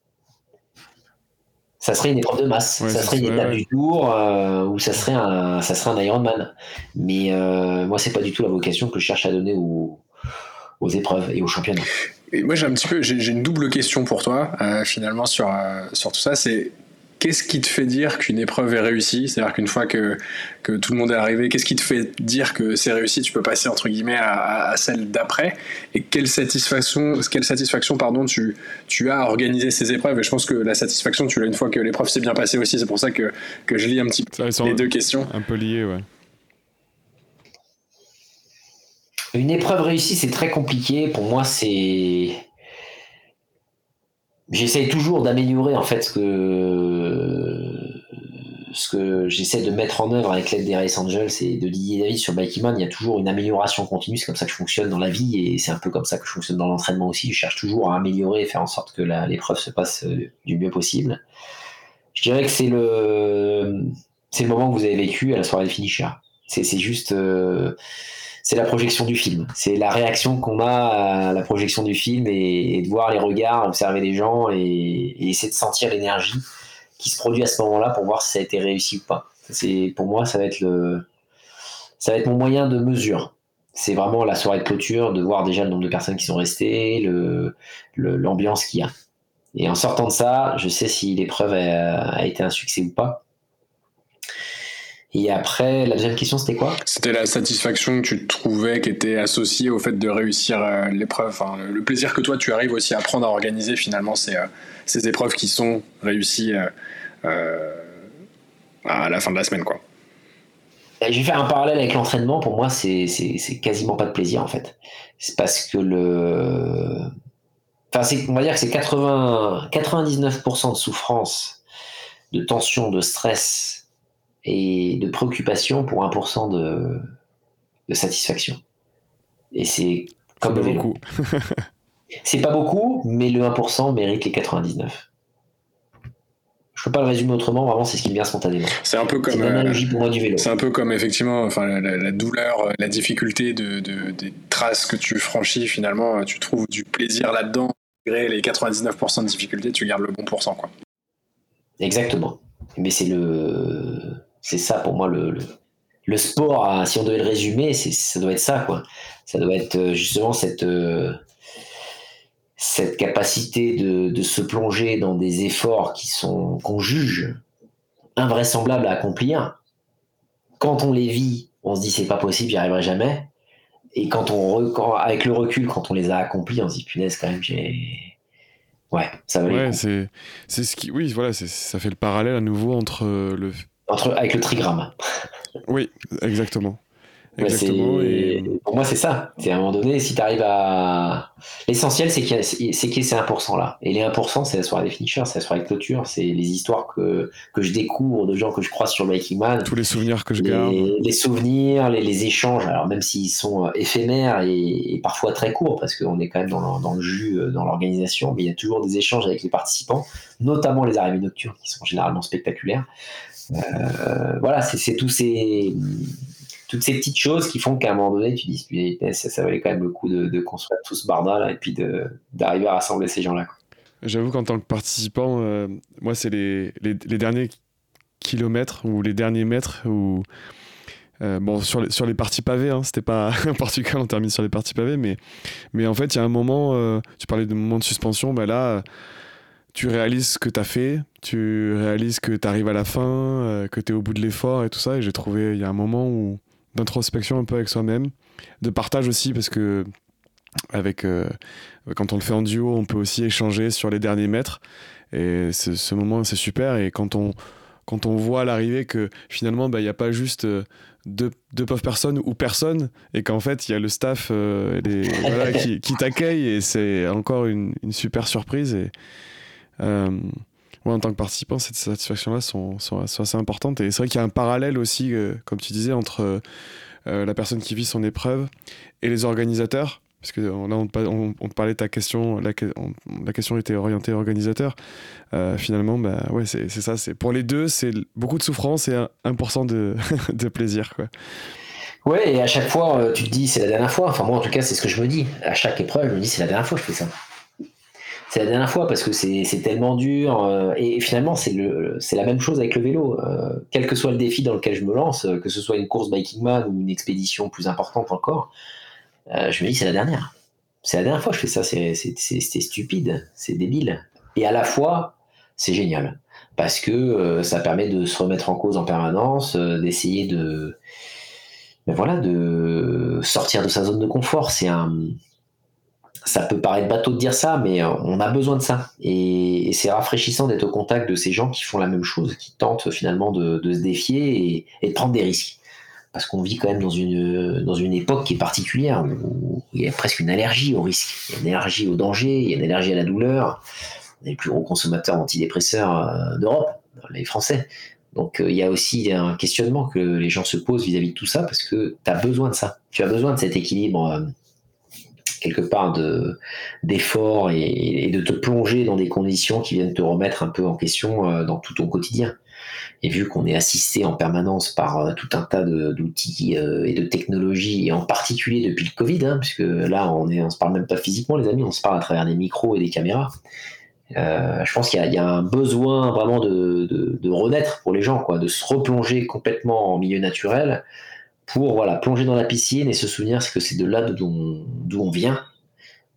Ça serait une épreuve de masse, ça, serait une étape du tour euh, ou ça serait un, ça serait un Ironman. Mais euh, moi, c'est pas du tout la vocation que je cherche à donner aux, aux épreuves et aux championnats. Et moi, j'ai un petit peu, j'ai une double question pour toi euh, finalement sur sur tout ça. C'est qu'est-ce qui te fait dire qu'une épreuve est réussie? C'est-à-dire qu'une fois que, que tout le monde est arrivé, qu'est-ce qui te fait dire que c'est réussi Tu peux passer entre guillemets à, celle d'après? Et quelle satisfaction, quelle satisfaction pardon, tu, tu as à organiser ces épreuves? Et je pense que la satisfaction, tu l'as une fois que l'épreuve s'est bien passée aussi. C'est pour ça que, que je lis un petit peu les deux questions. Un peu lié, ouais. Une épreuve réussie, c'est très compliqué. Pour moi, c'est j'essaye toujours d'améliorer en fait ce que ce que j'essaie de mettre en œuvre avec l'aide des Race Angels et de Didier David sur Bikeman, il y a toujours une amélioration continue, c'est comme ça que je fonctionne dans la vie et c'est un peu comme ça que je fonctionne dans l'entraînement aussi, je cherche toujours à améliorer et faire en sorte que l'épreuve se passe euh, du mieux possible. Je dirais que c'est le c'est le moment que vous avez vécu à la soirée de finisher. C'est juste euh, c'est la projection du film. C'est la réaction qu'on a à la projection du film et, de voir les regards, observer les gens et, essayer de sentir l'énergie qui se produit à ce moment-là pour voir si ça a été réussi ou pas. C'est pour moi ça va être le mon moyen de mesure. C'est vraiment la soirée de clôture, de voir déjà le nombre de personnes qui sont restées, l'ambiance qu'il y a. Et en sortant de ça, je sais si l'épreuve a été un succès ou pas. Et après, la deuxième question, c'était quoi? C'était la satisfaction que tu trouvais qui était associée au fait de réussir euh, l'épreuve. Enfin, le plaisir que toi, tu arrives aussi à prendre à organiser finalement ces, euh, ces épreuves qui sont réussies euh, à la fin de la semaine. quoi. Je vais faire un parallèle avec l'entraînement. Pour moi, c'est quasiment pas de plaisir en fait. C'est parce que le. Enfin, on va dire que c'est 80, 99% de souffrance, de tension, de stress et de préoccupation pour 1% de, de satisfaction. Et c'est comme le vélo. c'est pas beaucoup, mais le 1% mérite les 99. Je peux pas le résumer autrement, vraiment c'est ce qui me vient spontanément. C'est un peu comme l'analogie pour moi du vélo. C'est un peu comme effectivement enfin, la, douleur, la difficulté de, des traces que tu franchis finalement, tu trouves du plaisir là-dedans. Malgré les 99% de difficulté, tu gardes le bon pourcent quoi. Exactement. Mais c'est le c'est ça pour moi le, le, sport. Hein, si on devait le résumer, ça doit être ça quoi. Ça doit être euh, justement cette euh, cette capacité de, de, se plonger dans des efforts qui sont qu'on juge invraisemblables à accomplir. Quand on les vit, on se dit c'est pas possible, j'y arriverai jamais. Et quand on avec le recul, quand on les a accomplis, on se dit punaise quand même j'ai ouais ça va. Ouais, c'est c'est ce qui oui voilà ça fait le parallèle à nouveau entre euh, le entre, avec le trigramme. Oui, exactement. Exactement. Pour moi, c'est ça. C'est à un moment donné, si tu arrives à. L'essentiel, c'est qu'il y, ait ces 1% là. Et les 1%, c'est la soirée des finishers, c'est la soirée de clôture, c'est les histoires que, que je découvre de gens que je croise sur Making Man. Tous les souvenirs que je garde. Les souvenirs, les, échanges, alors même s'ils sont euh, éphémères et, parfois très courts, parce qu'on est quand même dans le, dans le jus, euh, dans l'organisation, mais il y a toujours des échanges avec les participants, notamment les arrivées nocturnes qui sont généralement spectaculaires. Euh, voilà, c'est tous ces toutes ces petites choses qui font qu'à un moment donné, tu dis, ça, ça valait quand même le coup de, construire tout ce bordel et puis d'arriver à rassembler ces gens-là. J'avoue qu'en tant que participant, euh, moi, c'est les, les, derniers kilomètres ou les derniers mètres où. Euh, bon, sur les, sur les parties pavées, hein, c'était pas n'importe quoi, on termine sur les parties pavées, mais, mais en fait, il y a un moment, tu parlais de moment de suspension, bah là, tu réalises ce que tu as fait, tu réalises que tu arrives à la fin, que tu es au bout de l'effort et tout ça, et j'ai trouvé, il y a un moment où d'introspection un peu avec soi-même, de partage aussi parce que avec euh, quand on le fait en duo, on peut aussi échanger sur les derniers mètres et ce moment c'est super et quand on quand on voit l'arrivée que finalement bah, il n'y a pas juste euh, deux, deux, pauvres personnes ou personne et qu'en fait il y a le staff euh, qui, qui t'accueille et c'est encore une, une, super surprise en tant que participant, cette satisfaction-là sont, sont, assez importantes. Et c'est vrai qu'il y a un parallèle aussi, euh, comme tu disais, entre euh, la personne qui vit son épreuve et les organisateurs. Parce que là, on, te parlait de ta question, la, la question était orientée organisateur. Euh, finalement, bah, ouais, c'est ça. Pour les deux, c'est beaucoup de souffrance et 1%, de, de plaisir. Quoi. Ouais, et à chaque fois, tu te dis, c'est la dernière fois. Enfin, moi, en tout cas, c'est ce que je me dis. À chaque épreuve, je me dis, c'est la dernière fois que je fais ça c'est la dernière fois parce que c'est tellement dur. Euh, et finalement, c'est la même chose avec le vélo. Euh, quel que soit le défi dans lequel je me lance, euh, que ce soit une course Biking Man ou une expédition plus importante encore, je me dis c'est la dernière. C'est la dernière fois que je fais ça. C'est stupide, c'est débile. Et à la fois, c'est génial parce que ça permet de se remettre en cause en permanence, d'essayer de, ben voilà, de sortir de sa zone de confort. C'est un ça peut paraître bateau de dire ça, mais euh, on a besoin de ça. Et, c'est rafraîchissant d'être au contact de ces gens qui font la même chose, qui tentent finalement de, se défier et, de prendre des risques. Parce qu'on vit quand même dans une, dans une époque qui est particulière, où il y a presque une allergie au risque. Il y a une allergie au danger, il y a une allergie à la douleur. On est les plus gros consommateurs d'antidépresseurs euh, d'Europe, les Français. Donc euh, il y a aussi un questionnement que les gens se posent vis-à-vis de tout ça, parce que tu as besoin de ça. Tu as besoin de cet équilibre quelque part de d'effort et, de te plonger dans des conditions qui viennent te remettre un peu en question euh, dans tout ton quotidien. Et vu qu'on est assisté en permanence par euh, tout un tas d'outils euh, et de technologies, et en particulier depuis le Covid, hein, puisque là on est, on se parle même pas physiquement les amis, on se parle à travers des micros et des caméras. je pense qu'il y, a un besoin vraiment de, de, renaître pour les gens, quoi, de se replonger complètement en milieu naturel, pour voilà, plonger dans la piscine et se souvenir que c'est de là d'où on, vient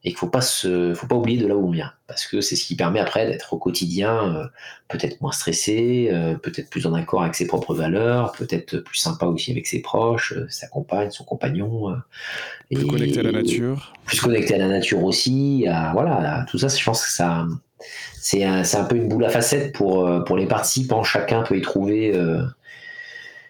et qu'il faut pas se, faut pas oublier de là où on vient parce que c'est ce qui permet après d'être au quotidien euh, peut-être moins stressé, euh, peut-être plus en accord avec ses propres valeurs, peut-être plus sympa aussi avec ses proches, euh, sa compagne, son compagnon. plus connecté à la nature. Plus connecté à la nature aussi. voilà, tout ça, je pense que ça, c'est un, un, peu une boule à facettes pour, pour les participants. Chacun peut y trouver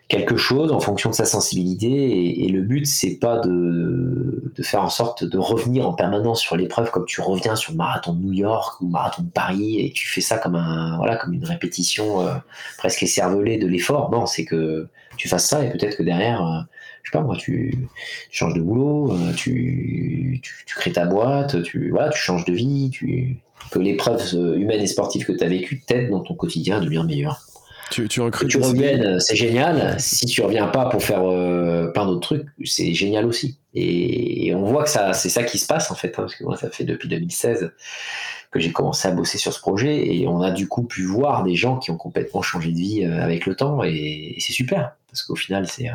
quelque chose en fonction de sa sensibilité. Et, le but, c'est pas de, de, faire en sorte de revenir en permanence sur l'épreuve comme tu reviens sur le marathon de New York ou le marathon de Paris et tu fais ça comme un voilà comme une répétition euh, presque écervelée de l'effort. Non, c'est que tu fasses ça et peut-être que derrière, euh, je sais pas moi, tu, changes de boulot, euh, tu, tu, crées ta boîte, tu voilà, tu changes de vie, tu que l'épreuve humaine et sportive que tu as vécue t'aide dans ton quotidien à devenir meilleur. Tu, tu recrutes. Que tu reviennes, c'est génial. Si tu reviens pas pour faire euh, plein d'autres trucs, c'est génial aussi. Et, on voit que ça, c'est ça qui se passe en fait, hein, parce que moi, ça fait depuis 2016 que j'ai commencé à bosser sur ce projet, et on a du coup pu voir des gens qui ont complètement changé de vie euh, avec le temps, et, c'est super, parce qu'au final, c'est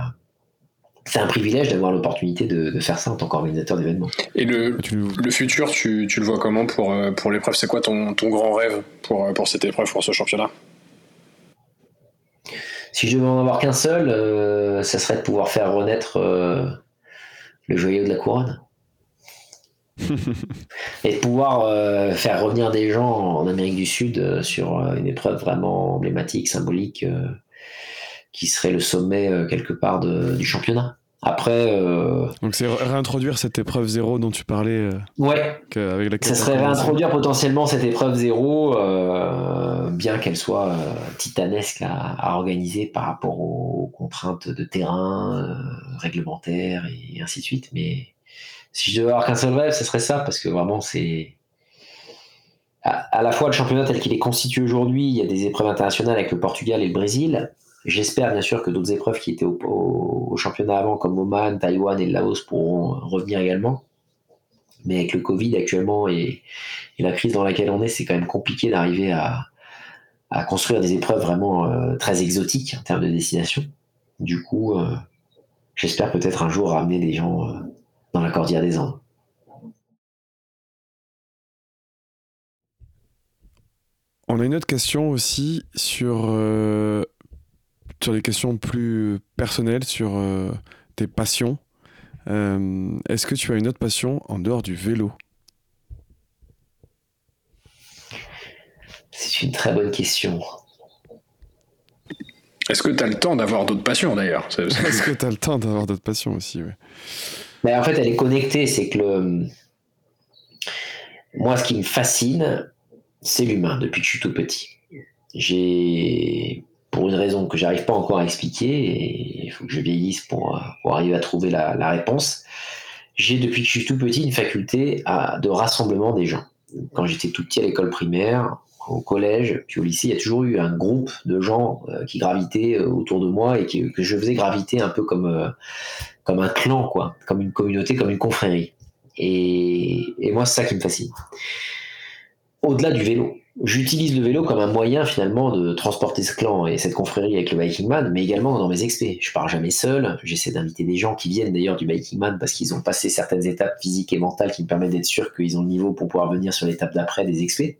c'est un privilège d'avoir l'opportunité de, faire ça en tant qu'organisateur d'événements. Et le, le futur, tu, tu, le vois comment pour, euh, pour l'épreuve? C'est quoi ton, ton grand rêve pour, pour cette épreuve, pour ce championnat? Si je devais en avoir qu'un seul, euh, ça serait de pouvoir faire renaître euh, le joyau de la couronne. et de pouvoir euh, faire revenir des gens en Amérique du Sud sur une épreuve vraiment emblématique, symbolique, qui serait le sommet quelque part du championnat. Après. Euh, Donc c'est réintroduire cette épreuve zéro dont tu parlais. Euh, ouais. avec ça serait réintroduire potentiellement cette épreuve zéro, euh, bien qu'elle soit titanesque à, organiser par rapport aux, contraintes de terrain, réglementaires et ainsi de suite. Mais si je devais avoir qu'un seul rêve, ce serait ça, parce que vraiment c'est. À, la fois le championnat tel qu'il est constitué aujourd'hui, il y a des épreuves internationales avec le Portugal et le Brésil. J'espère bien sûr que d'autres épreuves qui étaient au, championnat avant, comme Oman, Taïwan et Laos, pourront revenir également. Mais avec le Covid actuellement et, la crise dans laquelle on est, c'est quand même compliqué d'arriver à, construire des épreuves vraiment euh, très exotiques en termes de destination. Du coup, euh, j'espère peut-être un jour ramener des gens euh, dans la Cordillère des Andes. On a une autre question aussi sur sur des questions plus personnelles, sur euh, tes passions. Euh, est-ce que tu as une autre passion en dehors du vélo? C'est une très bonne question. Est-ce que tu as le temps d'avoir d'autres passions d'ailleurs? Est-ce que tu as le temps d'avoir d'autres passions aussi Mais En fait, elle est connectée. C'est que le... moi, ce qui me fascine, c'est l'humain depuis que je suis tout petit. J'ai pour une raison que j'arrive pas encore à expliquer, et il faut que je vieillisse pour, pour arriver à trouver la, la réponse. J'ai depuis que je suis tout petit une faculté de rassemblement des gens. Quand j'étais tout petit à l'école primaire, au collège, puis au lycée, il y a toujours eu un groupe de gens euh, qui gravitaient euh, autour de moi et que, je faisais graviter un peu comme, euh, comme un clan, quoi, comme une communauté, comme une confrérie. Et, et moi, c'est ça qui me fascine. Au-delà du vélo, J'utilise le vélo comme un moyen finalement de transporter ce clan et cette confrérie avec le Biking Man, mais également dans mes expés. Je pars jamais seul, j'essaie d'inviter des gens qui viennent d'ailleurs du Biking Man parce qu'ils ont passé certaines étapes physiques et mentales qui me permettent d'être sûr qu'ils ont le niveau pour pouvoir venir sur l'étape d'après des expés.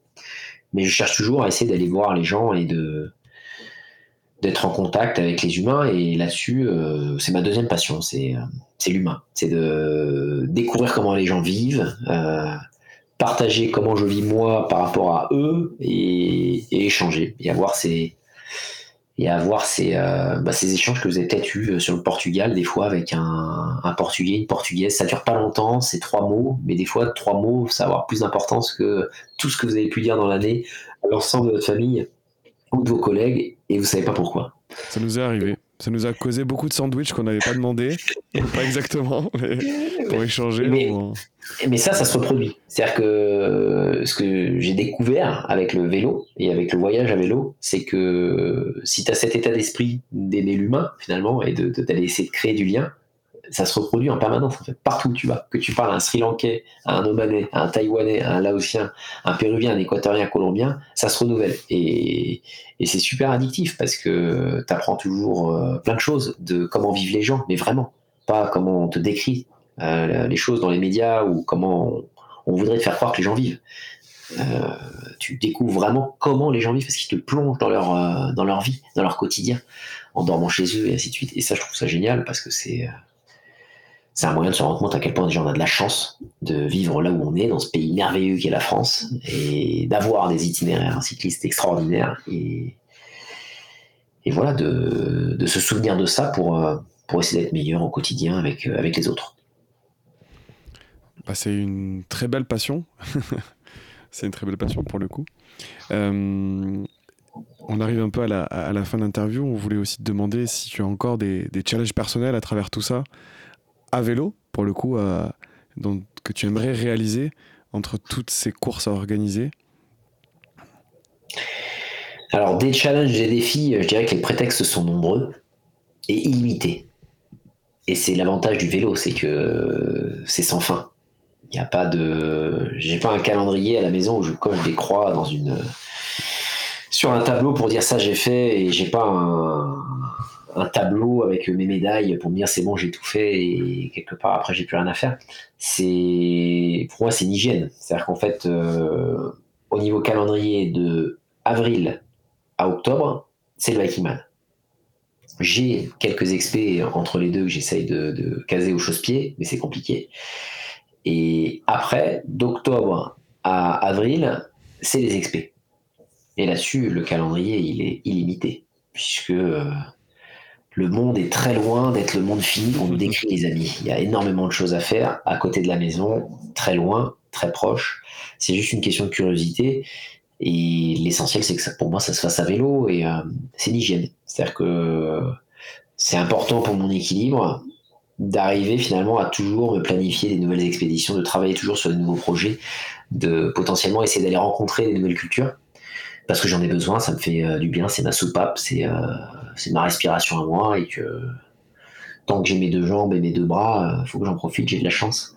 Mais je cherche toujours à essayer d'aller voir les gens et de d'être en contact avec les humains et là-dessus euh, c'est ma deuxième passion c'est c'est l'humain c'est de découvrir comment les gens vivent euh, partager comment je vis moi par rapport à eux et, échanger et avoir ces et avoir ces, euh, bah, ces échanges que vous avez peut-être eu sur le Portugal des fois avec un, un, portugais une portugaise. Ça dure pas longtemps c'est trois mots mais des fois trois mots ça va avoir plus d'importance que tout ce que vous avez pu dire dans l'année à l'ensemble de votre famille ou de vos collègues et vous savez pas pourquoi. Ça nous est arrivé ça nous a causé beaucoup de sandwichs qu'on n'avait pas demandé. pas exactement, mais pour échanger. Mais, ça, ça se reproduit. C'est-à-dire que ce que j'ai découvert avec le vélo et avec le voyage à vélo, c'est que si tu as cet état d'esprit d'aimer l'humain, finalement, et d'aller essayer de créer du lien, ça se reproduit en permanence, en fait, partout où tu vas. Que tu parles à un Sri Lankais, à un Omanais, à un Taïwanais, à un Laotien, un Péruvien, un Équatorien, un Colombien, ça se renouvelle. Et, c'est super addictif parce que tu apprends toujours euh, plein de choses de comment vivent les gens, mais vraiment, pas comment on te décrit euh, les choses dans les médias ou comment on, voudrait te faire croire que les gens vivent. Euh, tu découvres vraiment comment les gens vivent parce qu'ils te plongent dans leur, dans leur vie, dans leur quotidien, en dormant chez eux et ainsi de suite. Et ça, je trouve ça génial parce que c'est c'est un moyen de se rendre compte à quel point déjà on a de la chance de vivre là où on est, dans ce pays merveilleux qu'est la France, et d'avoir des itinéraires cyclistes extraordinaires, et, voilà, de, se souvenir de ça pour, euh, pour essayer d'être meilleur au quotidien avec, euh, avec les autres. Bah, c'est une très belle passion. c'est une très belle passion pour le coup. Euh, on arrive un peu à la, fin de l'interview. On voulait aussi te demander si tu as encore des challenges personnels à travers tout ça à vélo, pour le coup, que tu aimerais réaliser entre toutes ces courses à organiser? Alors, des challenges, des défis, je dirais que les prétextes sont nombreux et illimités. Et c'est l'avantage du vélo, c'est que c'est sans fin. Il n'y a pas de. J'ai pas un calendrier à la maison où je coche des croix dans une. sur un tableau pour dire ça j'ai fait et j'ai pas un, un tableau avec mes médailles pour me dire c'est bon, j'ai tout fait et quelque part après j'ai plus rien à faire. C'est pour moi c'est une hygiène. C'est-à-dire qu'en fait, euh, au niveau calendrier de avril à octobre, c'est le Viking Man. J'ai quelques expés entre les deux que j'essaye de, caser au chausse-pied, mais c'est compliqué. Et après, d'octobre à avril, c'est les expés. Et là-dessus, le calendrier, il est illimité, puisque euh, le monde est très loin d'être le monde fini qu'on nous décrit, les amis. Il y a énormément de choses à faire à côté de la maison, très loin, très proche. C'est juste une question de curiosité. Et l'essentiel, c'est que ça, pour moi, ça se fasse à vélo et euh, c'est l'hygiène. C'est-à-dire que c'est important pour mon équilibre d'arriver finalement à toujours me planifier des nouvelles expéditions, de travailler toujours sur de nouveaux projets, de potentiellement essayer d'aller rencontrer des nouvelles cultures parce que j'en ai besoin, ça me fait euh, du bien, c'est ma soupape, c'est euh, c'est ma respiration à moi et que tant que j'ai mes deux jambes et mes deux bras, il euh, faut que j'en profite, j'ai de la chance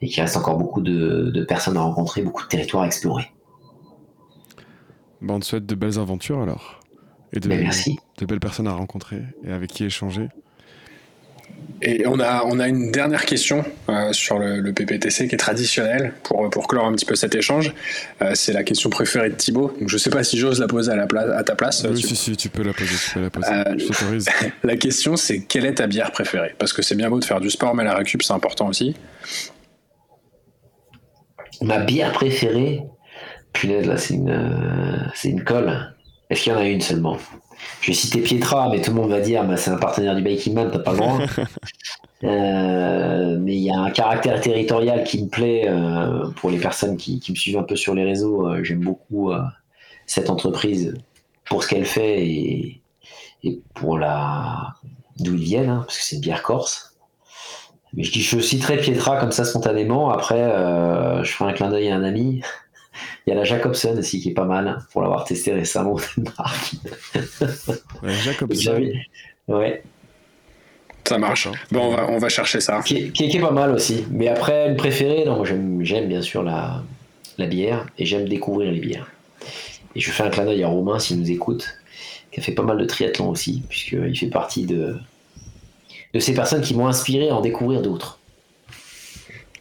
et qu'il reste encore beaucoup de, personnes à rencontrer, beaucoup de territoires à explorer. Bon, on te souhaite de belles aventures alors. Et de, ben, merci. de belles personnes à rencontrer et avec qui échanger. Et on a, on a une dernière question euh, sur le, PPTC qui est traditionnelle pour, pour clore un petit peu cet échange. Euh, c'est la question préférée de Thibaut. Donc je ne sais pas si j'ose la poser à, la place, à ta place. Oui, si, si, tu peux la poser. Tu peux la, poser. Euh, la question, c'est quelle est ta bière préférée? Parce que c'est bien beau de faire du sport, mais la récup, c'est important aussi. Ma bière préférée? Punaise, là, c'est une, c'est une colle. Est-ce qu'il y en a une seulement? Je vais citer Pietra, mais tout le monde va dire bah, c'est un partenaire du Biking Man, t'as pas le droit. Euh, mais il y a un caractère territorial qui me plaît euh, pour les personnes qui, me suivent un peu sur les réseaux. Euh, j'aime beaucoup cette entreprise pour ce qu'elle fait et, pour la d'où ils viennent, hein, parce que c'est une bière corse. Mais je dis, je citerai Pietra comme ça spontanément. Après, je ferai un clin d'œil à un ami. Il y a la Jacobson aussi qui est pas mal pour l'avoir testé récemment. ouais, Jacobson. Ouais. Ça marche. Bon, on va, on va chercher ça. Qui, est pas mal aussi. Mais après, une préférée, non, j'aime bien sûr la, la bière et j'aime découvrir les bières. Et je fais un clin d'œil à Romain s'il nous écoute, qui a fait pas mal de triathlon aussi, puisqu'il fait partie de, de ces personnes qui m'ont inspiré à en découvrir d'autres.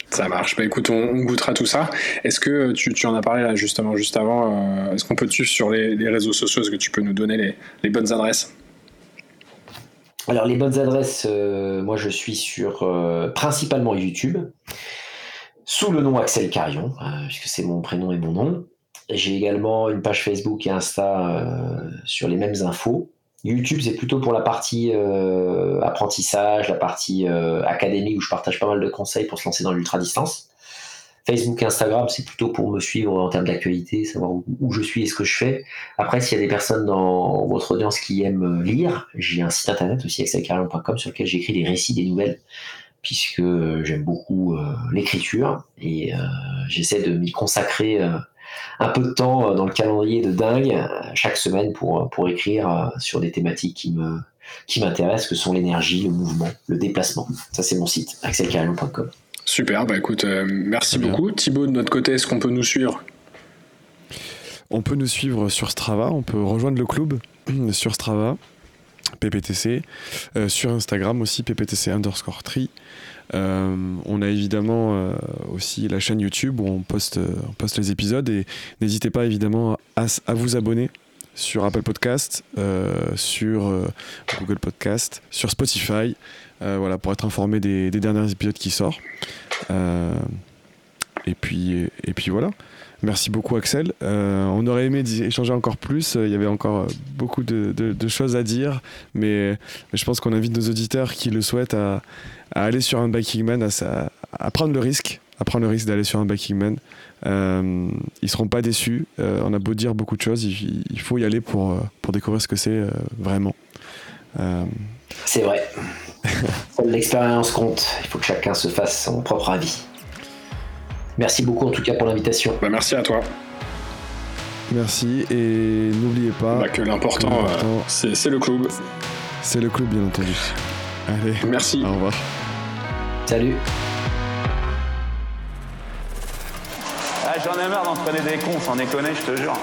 Ça marche. Bah écoute, on, goûtera tout ça. Est-ce que tu, en as parlé là justement juste avant euh, Est-ce qu'on peut te suivre sur les, réseaux sociaux? Est-ce que tu peux nous donner les, bonnes adresses? Alors les bonnes adresses, euh, moi je suis sur euh, principalement YouTube sous le nom Axel Carion, puisque c'est mon prénom et mon nom. J'ai également une page Facebook et Insta sur les mêmes infos. YouTube, c'est plutôt pour la partie euh, apprentissage, la partie euh, académique où je partage pas mal de conseils pour se lancer dans l'ultra-distance. Facebook et Instagram, c'est plutôt pour me suivre en termes d'actualité, savoir où, je suis et ce que je fais. Après, s'il y a des personnes dans votre audience qui aiment lire, j'ai un site internet aussi, excelcarrion.com, sur lequel j'écris des récits des nouvelles, puisque j'aime beaucoup euh, l'écriture et j'essaie de m'y consacrer un peu de temps euh, dans le calendrier de dingue euh, chaque semaine pour, euh, pour écrire sur des thématiques qui me qui m'intéressent, que sont l'énergie, le mouvement, le déplacement. Ça, c'est mon site, axelcarillon.com. Super, bah écoute, merci beaucoup. Thibaut, de notre côté, est-ce qu'on peut nous suivre? On peut nous suivre sur Strava, on peut rejoindre le club sur Strava, PPTC, sur Instagram aussi, PPTC underscore tri. Euh, on a évidemment euh, aussi la chaîne YouTube où on poste, on poste les épisodes et n'hésitez pas évidemment à, vous abonner sur Apple Podcast, euh, sur Google Podcast, sur Spotify, voilà, pour être informé des, derniers épisodes qui sortent. et puis voilà. Merci beaucoup Axel. on aurait aimé échanger encore plus. Il y avait encore beaucoup de, choses à dire, mais je pense qu'on invite nos auditeurs qui le souhaitent à, à aller sur un biking man, à, à, prendre le risque, à prendre le risque d'aller sur un biking man. Euh, ils seront pas déçus. Euh, on a beau dire beaucoup de choses, il, faut y aller pour, euh, pour découvrir ce que c'est euh, vraiment. C'est vrai. L'expérience compte. Il faut que chacun se fasse son propre avis. Merci beaucoup en tout cas pour l'invitation. Bah, merci à toi. Merci et n'oubliez pas bah, que l'important, c'est le club. C'est le club bien entendu. Allez. Merci. Au revoir. Salut. Ah, J'en ai marre d'entraîner des cons, sans déconner, je te jure.